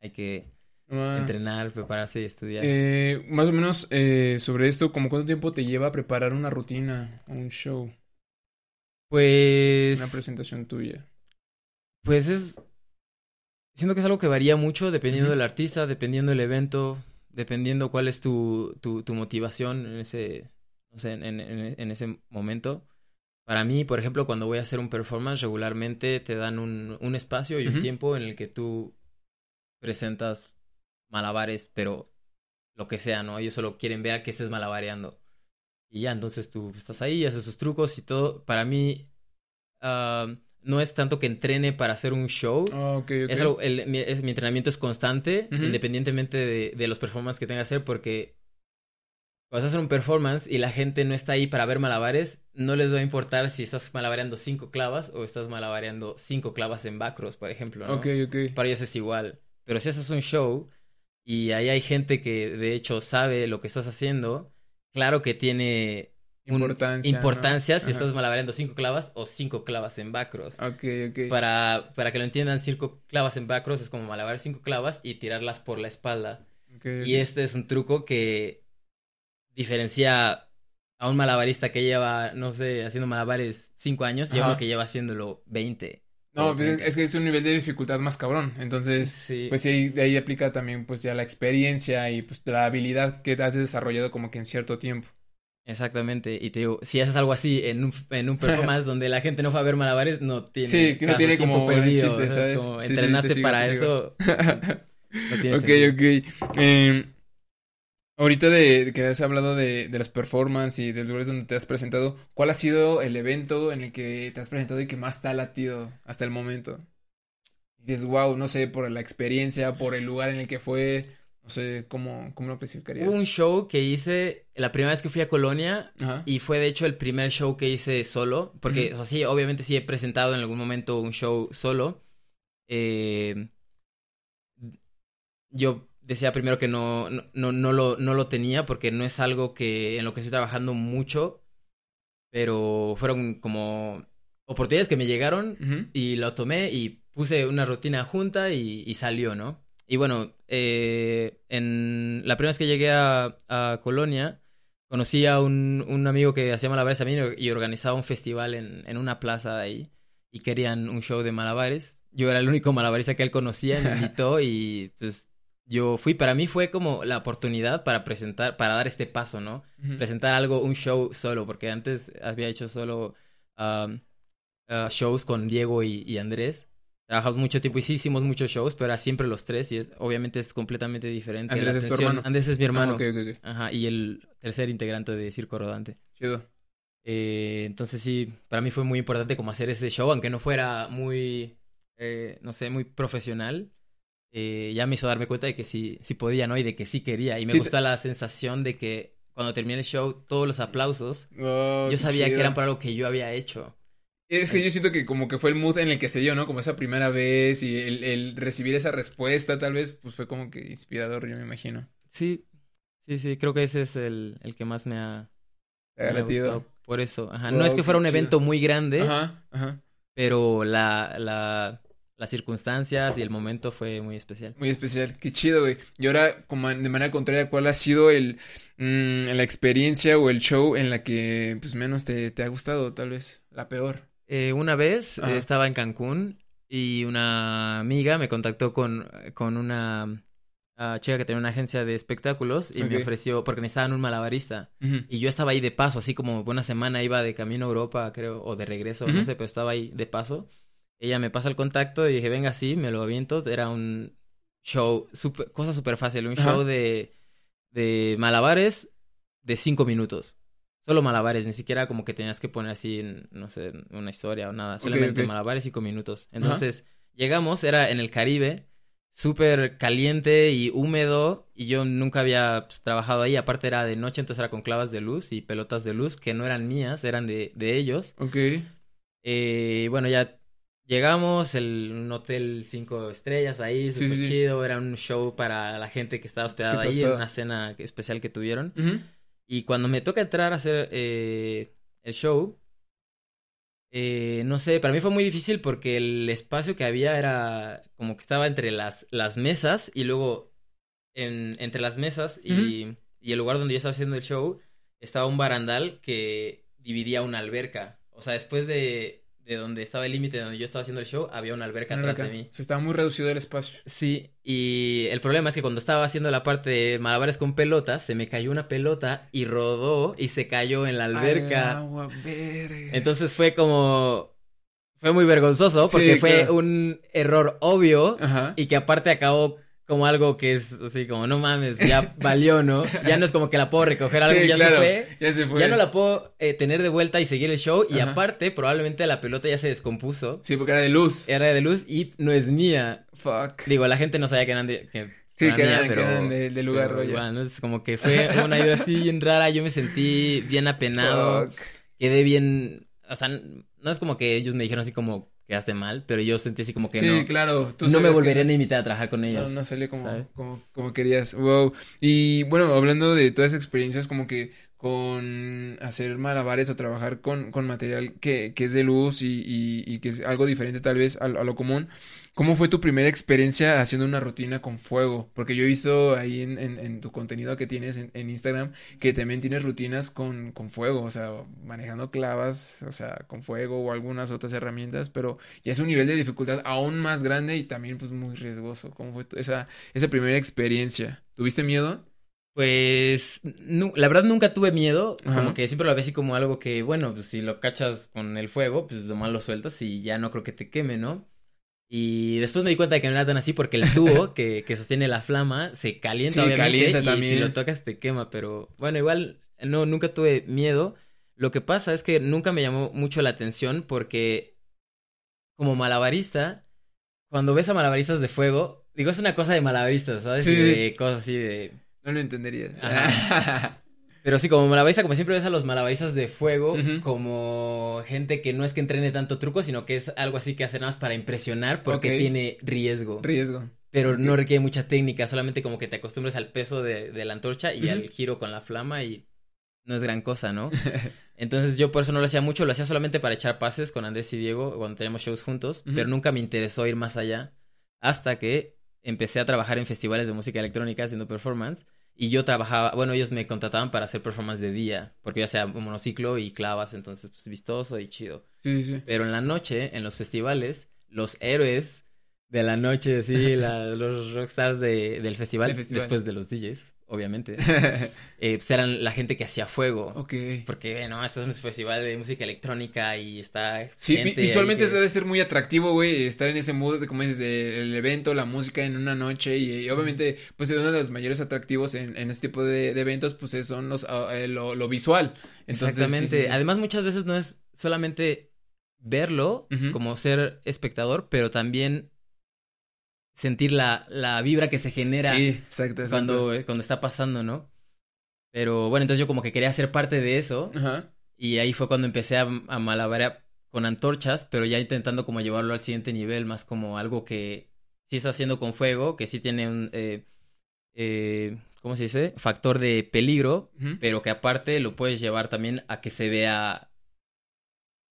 hay que Ah, entrenar, prepararse y estudiar. eh, más o menos eh, sobre esto, ¿como cuánto tiempo te lleva a preparar una rutina, un show, Pues... una presentación tuya? Pues es. Siento que es algo que varía mucho dependiendo del artista, dependiendo del evento, dependiendo cuál es tu, tu, tu motivación en ese, no sé, en, en, en ese momento. Para mí, por ejemplo, cuando voy a hacer un performance, regularmente te dan un, un espacio y un tiempo en el que tú presentas malabares, pero lo que sea, ¿no? Ellos solo quieren ver que estés malabareando. Y ya, entonces tú estás ahí, haces sus trucos y todo. Para mí, ah, no es tanto que entrene para hacer un show. Ah, ok, ok. Es algo- el- mi, es- mi entrenamiento es constante, independientemente de, de los performances que tenga que hacer, porque cuando vas a hacer un performance y la gente no está ahí para ver malabares, no les va a importar si estás malabareando cinco clavas o estás malabareando cinco clavas en bacros, por ejemplo, ¿no? Ok, ok. Para ellos es igual. Pero si haces un show y ahí hay gente que de hecho sabe lo que estás haciendo, claro que tiene un- Importancia. si Ajá. estás malabareando cinco clavas o cinco clavas en bacros. Ok, ok. Para, para que lo entiendan, cinco clavas en bacros es como malabar cinco clavas y tirarlas por la espalda. Y este es un truco que diferencia a un malabarista que lleva, no sé, haciendo malabares cinco años y a Ajá. uno que lleva haciéndolo 20. No, pues es, 30. es que es un nivel de dificultad más cabrón. Entonces, Sí. pues ahí- de ahí aplica también pues ya la experiencia y pues la habilidad que has desarrollado como que en cierto tiempo. Exactamente, y te digo, si haces algo así en un, en un performance *laughs* donde la gente no fue a ver malabares, no tiene Sí, que no tiene como perdido, chiste, ¿sabes? ¿sabes? Como Sí, sí, te entrenaste sigo, para eso, *laughs* no tiene Ok, sentido. ok. Eh, ahorita de, de que has hablado de, de los performances y de lugares donde te has presentado, ¿cuál ha sido el evento en el que te has presentado y que más te ha latido hasta el momento? Y dices, wow, no sé, por la experiencia, por el lugar en el que fue, no sé, ¿cómo, cómo lo clasificarías? Hubo un show que hice la primera vez que fui a Colonia Ajá. y fue de hecho el primer show que hice solo, porque, Ujú. o sea, sí, obviamente sí he presentado en algún momento un show solo. Eh, yo decía primero que no, no, no, no lo, no lo tenía porque no es algo que en lo que estoy trabajando mucho, pero fueron como oportunidades que me llegaron y lo tomé y puse una rutina junta y, y salió, ¿no? Y bueno, eh, en la primera vez que llegué a, a Colonia, conocí a un, un amigo que hacía malabares también y organizaba un festival en, en una plaza de ahí y querían un show de malabares. Yo era el único malabarista que él conocía, me *laughs* invitó y pues yo fui. Para mí fue como la oportunidad para presentar, para dar este paso, ¿no? Presentar algo, un show solo, porque antes había hecho solo um, uh, shows con Diego y, y Andrés. Trabajamos mucho tiempo y sí hicimos muchos shows, pero era siempre los tres y es- obviamente es completamente diferente. Andrés la es tu hermano. Andrés es mi hermano. Ah, ok, ok, ok. Ajá, y el tercer integrante de Circo Rodante. Chido. Eh, entonces sí, para mí fue muy importante como hacer ese show, aunque no fuera muy, eh, no sé, muy profesional. Eh, ya me hizo darme cuenta de que sí, sí podía, ¿no? Y de que sí quería. Y me Sí, gustó la sensación de que cuando terminé el show, todos los aplausos, Oh, yo sabía que eran por algo que yo había hecho. Es que yo siento que como que fue el mood en el que se dio, ¿no? Como esa primera vez y el, el recibir esa respuesta, tal vez, pues fue como que inspirador, yo me imagino. Sí, sí, sí, creo que ese es el, el que más me ha, Te ha me ha gustado. Por eso, ajá. Wow, no es que fuera un chido. evento muy grande, Ajá, ajá. pero la, la, las circunstancias y el momento fue muy especial. Muy especial, qué chido, güey. Y ahora, como de manera contraria, ¿cuál ha sido el mm, la experiencia o el show en la que pues menos te, te ha gustado, tal vez? La peor. Eh, una vez Ajá. estaba en Cancún y una amiga me contactó con, con una ah, chica que tenía una agencia de espectáculos y me ofreció, porque necesitaban un malabarista. Y yo estaba ahí de paso, así como una semana iba de camino a Europa, creo, o de regreso, no sé, pero estaba ahí de paso. Ella me pasa el contacto y dije, venga, sí, me lo aviento. Era un show, súper- cosa súper fácil, un Ajá. show de, de malabares de cinco minutos. Solo malabares, ni siquiera como que tenías que poner así, no sé, una historia o nada. Solamente ok. malabares cinco minutos. Entonces, llegamos, era en el Caribe, súper caliente y húmedo, y yo nunca había pues, trabajado ahí. Aparte era de noche, entonces era con clavas de luz y pelotas de luz que no eran mías, eran de, de ellos. Ok. Eh, bueno, ya llegamos, el, un hotel cinco estrellas ahí, súper sí, sí. chido. Era un show para la gente que estaba hospedada ahí, en hospedada. una cena especial que tuvieron. Y cuando me toca entrar a hacer eh, el show, eh, no sé, para mí fue muy difícil porque el espacio que había era como que estaba entre las, las mesas y luego en, entre las mesas y, y el lugar donde yo estaba haciendo el show estaba un barandal que dividía una alberca. O sea, después de, de donde estaba el límite de donde yo estaba haciendo el show, había una alberca Una atrás alberca. de mí. O sea, estaba muy reducido el espacio. Sí, y el problema es que cuando estaba haciendo la parte de malabares con pelotas, se me cayó una pelota y rodó y se cayó en la Al alberca. agua, verga. Entonces fue como... Fue muy vergonzoso porque Sí, fue claro. un error obvio Ajá. y que aparte acabó como algo que es así como, no mames, ya valió, ¿no? Ya no es como que la puedo recoger, algo Sí, ya claro, se fue. Ya se fue. Ya no la puedo eh, tener de vuelta y seguir el show y aparte probablemente la pelota ya se descompuso. Sí, porque era de luz. Era de luz y no es mía. Fuck. Digo, la gente no sabía que eran de... Que Sí, era que mía, eran, que eran de, de lugar, pero rollo. igual, ¿no? Es como que fue una idea así bien rara. Yo me sentí bien apenado. Fuck. Quedé bien. O sea, no es como que ellos me dijeron así como quedaste mal, pero yo sentí así como que Sí, no. claro. Tú no me sabes que volvería no- a invitar a trabajar con ellos. No, no salió como, como, como querías. Wow. Y bueno, hablando de todas esas experiencias, como que con hacer malabares o trabajar con, con material que, que es de luz y, y, que es algo diferente tal vez a, lo común, ¿cómo fue tu primera experiencia haciendo una rutina con fuego? Porque yo he visto ahí en, en, tu contenido que tienes en, Instagram que también tienes rutinas con, con fuego, o sea, manejando clavas, o sea, con fuego o algunas otras herramientas, pero ya es un nivel de dificultad aún más grande y también pues muy riesgoso. ¿Cómo fue esa, esa primera experiencia? ¿Tuviste miedo? Pues, la verdad nunca tuve miedo, Ajá. como que siempre lo veía así como algo que, bueno, pues si lo cachas con el fuego, pues nomás lo sueltas y ya no creo que te queme, ¿no? Y después me di cuenta de que no era tan así porque el tubo *laughs* que, que sostiene la flama se calienta, Sí, obviamente, calienta y también. si lo tocas te quema, pero bueno, igual no, nunca tuve miedo. Lo que pasa es que nunca me llamó mucho la atención porque como malabarista, cuando ves a malabaristas de fuego, digo, es una cosa de malabaristas, ¿sabes? Sí, Y sí. de cosas así de... No lo entenderías. Ajá. *laughs* Pero sí, como malabarista, como siempre ves a los malabaristas de fuego como gente que no es que entrene tanto truco, sino que es algo así que hace nada más para impresionar porque tiene riesgo. Riesgo. pero no requiere mucha técnica, solamente como que te acostumbres al peso de, de la antorcha y al giro con la flama y no es gran cosa, ¿no? *laughs* Entonces yo por eso no lo hacía mucho, lo hacía solamente para echar pases con Andrés y Diego cuando teníamos shows juntos, pero nunca me interesó ir más allá hasta que empecé a trabajar en festivales de música electrónica haciendo performance. Y yo trabajaba, bueno, ellos me contrataban para hacer performance de día, porque ya sea un monociclo y clavas, entonces pues vistoso y chido. Sí, sí, sí. Pero en la noche, en los festivales, los héroes de la noche, sí, *laughs* la- los rockstars de, del festival, Del festival. después de los DJs, obviamente, *laughs* eh, pues eran la gente que hacía fuego. ok. Porque, no, este es un festival de música electrónica y está Sí, gente visualmente que- debe ser muy atractivo, güey, estar en ese mood, como dices, del evento, la música en una noche y, y obviamente, pues uno de los mayores atractivos en, en este tipo de, de eventos, pues es- son los, ah, eh, lo, lo visual. Entonces, Exactamente. sí, sí. Además, muchas veces no es solamente verlo como ser espectador, pero también sentir la, la vibra que se genera Sí, exacto, exacto. cuando, eh, cuando está pasando, ¿no? Pero bueno, entonces yo como que quería ser parte de eso Ajá. y ahí fue cuando empecé a, a malabarear con antorchas, pero ya intentando como llevarlo al siguiente nivel, más como algo que sí está haciendo con fuego, que sí tiene un, eh, eh, ¿cómo se dice? Factor de peligro, pero que aparte lo puedes llevar también a que se vea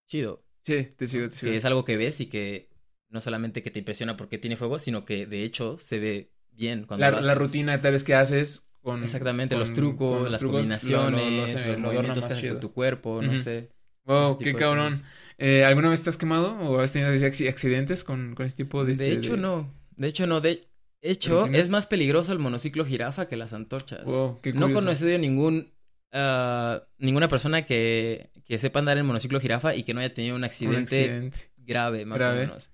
chido, Sí, te sigo, te sigo. que es algo que ves y que no solamente que te impresiona porque tiene fuego, sino que de hecho se ve bien cuando La, lo la haces. rutina tal vez que haces con... Exactamente, con- los trucos, con los las trucos, lo- lo- lo combinaciones, los lo adorna movimientos que haces chido. con tu cuerpo, no sé. Wow, qué de cabrón. Eh, ¿Alguna vez te has quemado o has tenido accidentes con, con este tipo de... De este, hecho, de- no. De hecho, no. De hecho, tienes- es más peligroso el monociclo jirafa que las antorchas. Wow, qué no curioso. conocido ningún, ah, ninguna persona que, que sepa andar en monociclo jirafa y que no haya tenido un Un accidente, accidente. grave, más Grave. o menos.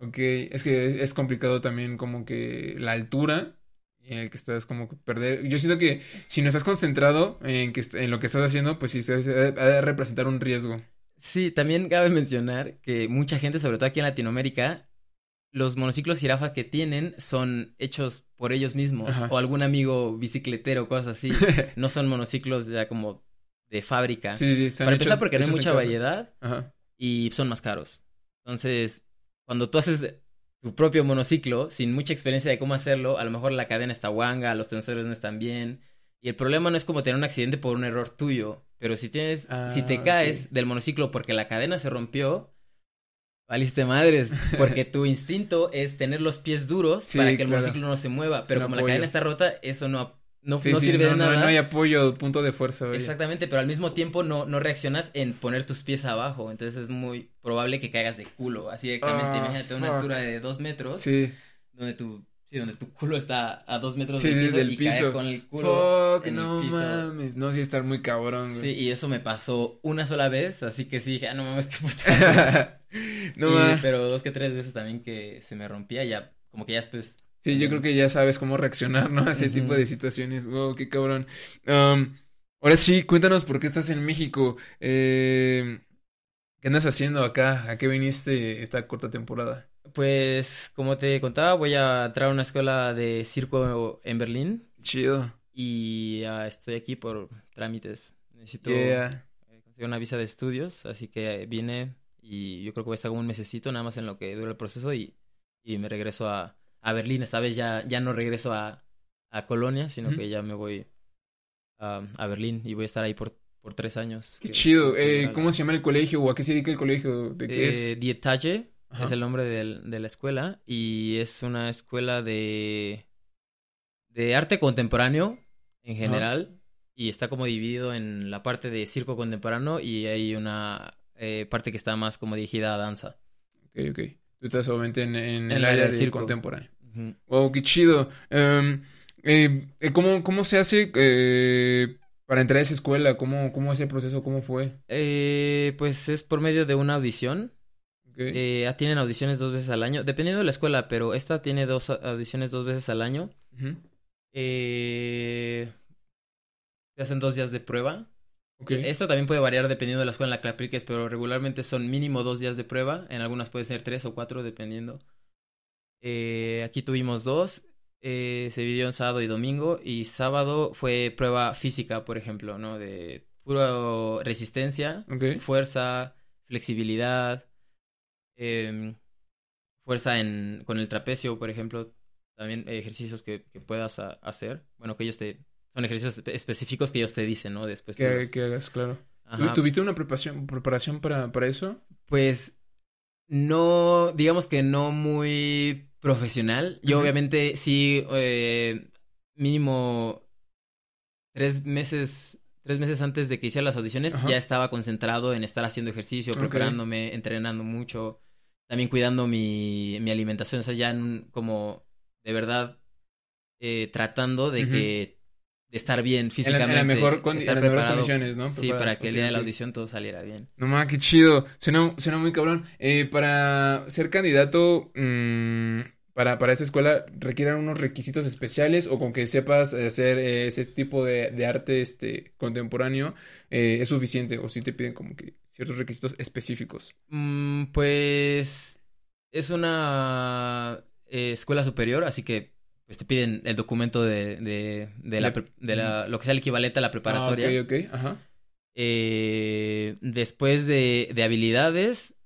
Ok, es que es, complicado también como que la altura en el que estás como que perder. Yo siento que si no estás concentrado en que en lo que estás haciendo, pues sí se ha de representar un riesgo. Sí, también cabe mencionar que mucha gente, sobre todo aquí en Latinoamérica, los monociclos jirafa que tienen son hechos por ellos mismos Ajá. o algún amigo bicicletero, cosas así. *laughs* no son monociclos ya como de fábrica. Sí, sí, Para empezar, hechos- porque no hay mucha variedad Ajá. y son más caros. Entonces, cuando tú haces tu propio monociclo, sin mucha experiencia de cómo hacerlo, a lo mejor la cadena está guanga, los tensores no están bien. Y el problema no es como tener un accidente por un error tuyo, pero si tienes, Ah, si te ok. caes del monociclo porque la cadena se rompió, valiste madres, porque *laughs* tu instinto es tener los pies duros Sí, para que el claro. monociclo no se mueva, pero como la cadena está rota, eso no, no, Sí, no sí, sirve no, de nada. no hay apoyo, punto de fuerza. vaya. Exactamente, pero al mismo tiempo no, no reaccionas en poner tus pies abajo. Entonces es muy probable que caigas de culo. Así directamente, Ah, imagínate una altura de dos metros, Sí. donde tu, sí, donde tu culo está a dos metros Sí, del piso desde el y caer piso. con el culo. Fuck, en el no piso. mames. No, sí, estar muy cabrón, Sí, güey. y eso me pasó una sola vez, así que sí dije, ah, no mames, qué puta. *laughs* no Y-. Pero dos que tres veces también que se me rompía, ya, como que ya después. Sí, yo creo que ya sabes cómo reaccionar, ¿no? A ese tipo de situaciones. Wow, qué cabrón. Um, ahora sí, cuéntanos por qué estás en México. Eh, ¿qué andas haciendo acá? ¿A qué viniste esta corta temporada? Pues, como te contaba, voy a entrar a una escuela de circo en Berlín. Chido. Y estoy aquí por trámites. Necesito Yeah. eh, conseguir una visa de estudios, así que vine y yo creo que voy a estar como un mesecito nada más en lo que dura el proceso y, y me regreso a, a Berlín. Esta vez ya, ya no regreso a, a Colonia, sino que ya me voy a, a Berlín y voy a estar ahí por, por tres años. Qué que- chido. que Eh, ¿cómo se llama el colegio o a qué se dedica el colegio? ¿De qué Eh, es? Die Tage Ajá. es el nombre del- de la escuela y es una escuela de, de arte contemporáneo en Ajá. general y está como dividido en la parte de circo contemporáneo y hay una eh, parte que está más como dirigida a danza. Ok, ok. Tú estás obviamente en, el área de circo. contemporáneo. Ujú. Wow, qué chido. Em, eh, eh, ¿cómo, ¿Cómo se hace eh, para entrar a esa escuela? ¿Cómo, ¿Cómo es el proceso? ¿Cómo fue? Eh, pues es por medio de una audición. Tienen audiciones dos veces al año, dependiendo de la escuela, pero esta tiene dos audiciones dos veces al año. Eh, se hacen dos días de prueba. Ok. Esto también puede variar dependiendo de la escuela en la que apliques, pero regularmente son mínimo dos días de prueba. En algunas puede ser tres o cuatro, dependiendo. Eh, aquí tuvimos dos. eh, se dividió en sábado y domingo. Y sábado fue prueba física, por ejemplo, ¿no? De pura resistencia, fuerza, flexibilidad, em, fuerza en, con el trapecio, por ejemplo. También ejercicios que, que puedas a- hacer. Bueno, que ellos te... Son ejercicios espe- específicos que ellos te dicen, ¿no? Después Que, los- que hagas, claro. ¿Tú- Ajá. ¿Tuviste una preparación, preparación para, para eso? Pues no, digamos que no muy profesional. Yo obviamente sí, eh, mínimo tres meses, tres meses antes de que hiciera las audiciones, ya estaba concentrado en estar haciendo ejercicio, preparándome, entrenando mucho, también cuidando mi, mi alimentación, o sea, ya en- como de verdad eh, tratando de que de estar bien En la, físicamente, en la mejor condi- en estar las mejores preparado, condiciones, ¿no? sí, para que el día de la audición todo saliera bien. No mames, qué chido. Suena, suena muy cabrón. Eh, para ser candidato mm, para, para esa escuela, ¿requieren unos requisitos especiales o con que sepas hacer eh, ese tipo de, de arte este, contemporáneo eh, es suficiente? ¿O si te piden como que ciertos requisitos específicos? Mm, pues es una escuela superior, así que pues te piden el documento de, de, de la, De- la- lo que sea el equivalente a la preparatoria. Ah, ok, ok. Ajá. Eh, después de, de habilidades,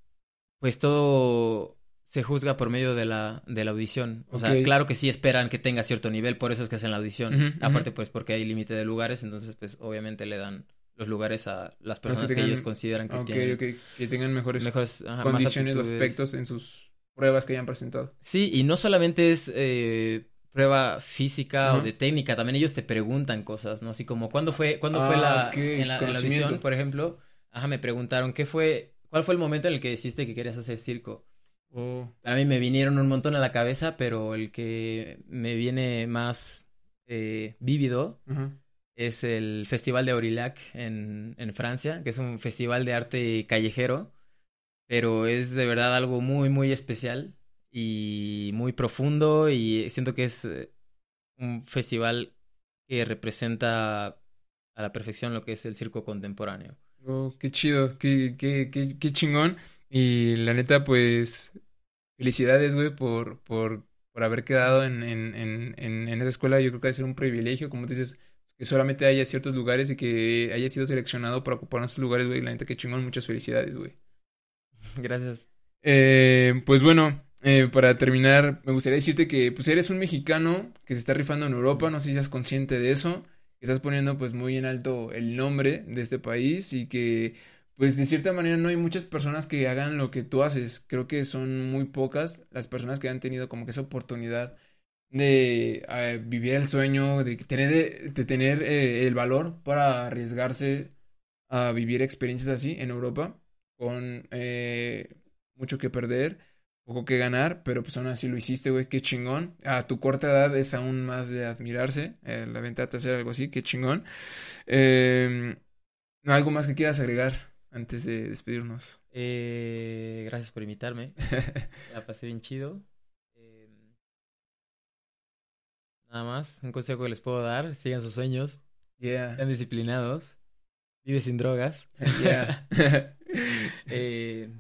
pues todo se juzga por medio de la, de la audición. O sea, claro que sí esperan que tenga cierto nivel, por eso es que hacen la audición. Aparte, pues porque hay límite de lugares, entonces pues obviamente le dan los lugares a las personas que, tengan- ellos consideran que Ok, tienen ok. Que tengan mejores mejores ajá, condiciones o aspectos en sus pruebas que hayan presentado. Sí, y no solamente es eh, prueba física o de técnica, también ellos te preguntan cosas, ¿no? Así como, ¿cuándo fue, cuándo fue Ah, la, ok, en la, en la conocimiento. audición, por ejemplo? Ajá, me preguntaron, ¿qué fue, cuál fue el momento en el que decidiste que querías hacer circo? Oh, A mí me vinieron un montón a la cabeza, pero el que me viene más eh, vívido es el Festival de Aurillac en, en Francia, que es un festival de arte callejero, pero es de verdad algo muy, muy especial y muy profundo y siento que es eh, un festival que representa a la perfección lo que es el circo contemporáneo. Oh, qué chido, qué, qué, qué, qué chingón. Y la neta, pues, felicidades, güey, por, por, por haber quedado en, en, en, esa escuela. Yo creo que debe ser un privilegio, como tú dices, que solamente haya ciertos lugares y que haya sido seleccionado para ocupar esos lugares, güey. La neta, qué chingón, muchas felicidades, güey. *laughs* Gracias. Eh, pues bueno, eh, para terminar, me gustaría decirte que pues eres un mexicano que se está rifando en Europa, no sé si seas consciente de eso, que estás poniendo pues muy en alto el nombre de este país y que pues de cierta manera no hay muchas personas que hagan lo que tú haces, creo que son muy pocas las personas que han tenido como que esa oportunidad de eh, vivir el sueño, de tener, de tener eh, el valor para arriesgarse a vivir experiencias así en Europa con eh, mucho que perder, poco que ganar, pero pues aún así lo hiciste, güey, qué chingón. A tu corta edad es aún más de admirarse, eh, la ventaja de hacer algo así, qué chingón. Eh, ¿algo más que quieras agregar antes de despedirnos? Eh, gracias por invitarme. *laughs* La pasé bien chido. Eh, nada más, un consejo que les puedo dar, sigan sus sueños, Yeah, sean disciplinados, vive sin drogas. yeah. *laughs* Eh,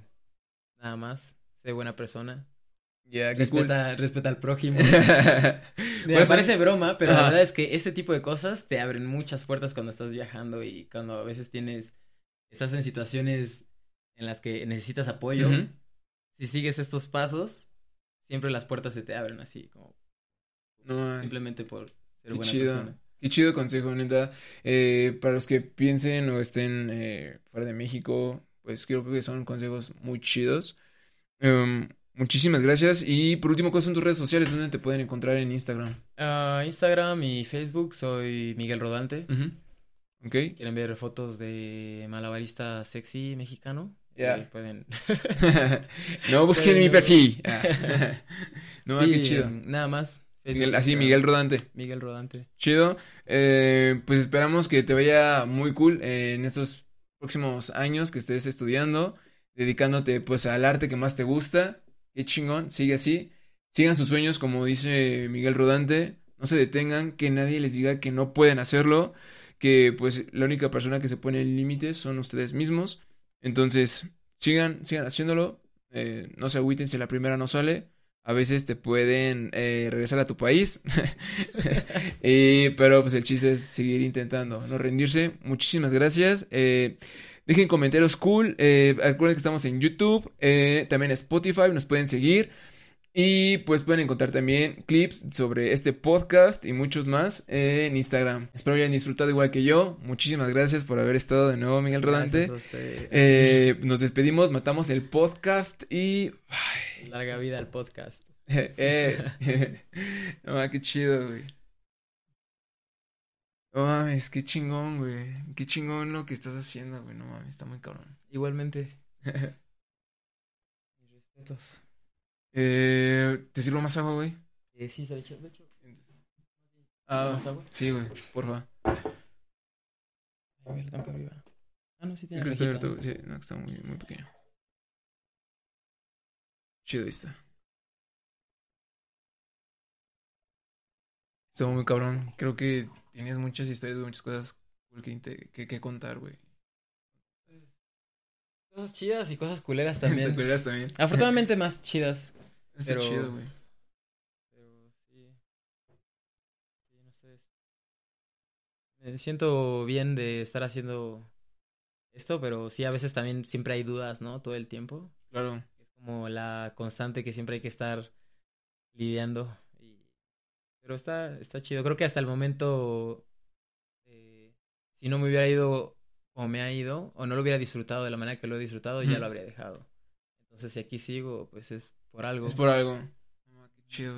nada más, sé buena persona. Yeah, cool. Respeta, al prójimo. *laughs* Bueno, Me parece broma, pero la verdad es que este tipo de cosas te abren muchas puertas cuando estás viajando y cuando a veces tienes, estás en situaciones en las que necesitas apoyo. Si sigues estos pasos, siempre las puertas se te abren así, como No, simplemente por ser buena chido. persona. Qué chido consejo, neta. Eh, para los que piensen o estén eh, fuera de México, pues creo que son consejos muy chidos. Em, muchísimas gracias. Y por último, ¿cuáles son tus redes sociales? ¿Dónde te pueden encontrar en Instagram? Ah, Instagram y Facebook soy Miguel Rodante. Ujú. ¿Ok? ¿Quieren ver fotos de malabarista sexy mexicano? Ya. Pueden. *laughs* no *laughs* busquen mi perfil. Ah. *laughs* no, Sí, qué chido. Nada más. Miguel- así. Miguel Rodante. Miguel Rodante. Chido. Eh, pues esperamos que te vaya muy cool en estos próximos años que estés estudiando, dedicándote pues al arte que más te gusta. Qué chingón, sigue así. Sigan sus sueños, como dice Miguel Rodante. No se detengan, que nadie les diga que no pueden hacerlo, que pues la única persona que se pone límites son ustedes mismos. Entonces, sigan, sigan haciéndolo. Eh, no se agüiten si la primera no sale. A veces te pueden eh, regresar a tu país. *laughs* Eh, pero pues el chiste es seguir intentando, no rendirse. Muchísimas gracias. Eh, dejen comentarios cool. Eh, recuerden que estamos en YouTube, eh, también Spotify, nos pueden seguir. Y pues pueden encontrar también clips sobre este podcast y muchos más en Instagram. Espero hayan disfrutado igual que yo. Muchísimas gracias por haber estado de nuevo, Miguel Rodante. Eh, nos despedimos, matamos el podcast y... Larga vida al podcast. *laughs* eh, *laughs* no, qué chido, güey. No mames, qué chingón, güey. Qué chingón lo que estás haciendo, güey. No mames, está muy cabrón. Igualmente. *laughs* Mis respetos. Eh, ¿Te sirvo más agua, güey? Eh, sí, se ha hecho, de hecho. Ah, sí, güey, porfa. A ver, tan arriba. Ah, no, sí tiene Creo que está abierto, güey. Sí, no, está muy, muy pequeño. Chido, ahí está. Estuvo muy cabrón. Creo que tienes muchas historias, muchas cosas cool que, te- que, que contar, güey. Cosas chidas y cosas culeras *laughs* también. ¿Te acuerdas también? Afortunadamente *laughs* más chidas. Está Pero- chido, güey. Pero sí. Sí, no sé. Me siento bien de estar haciendo esto, pero sí, a veces también siempre hay dudas, ¿no? Todo el tiempo. Claro. Es como la constante que siempre hay que estar lidiando. Pero está, está chido. Creo que hasta el momento, eh, si no me hubiera ido como me ha ido, o no lo hubiera disfrutado de la manera que lo he disfrutado, ya lo habría dejado. Entonces, si aquí sigo, pues es por algo. Es por algo. No, qué chido.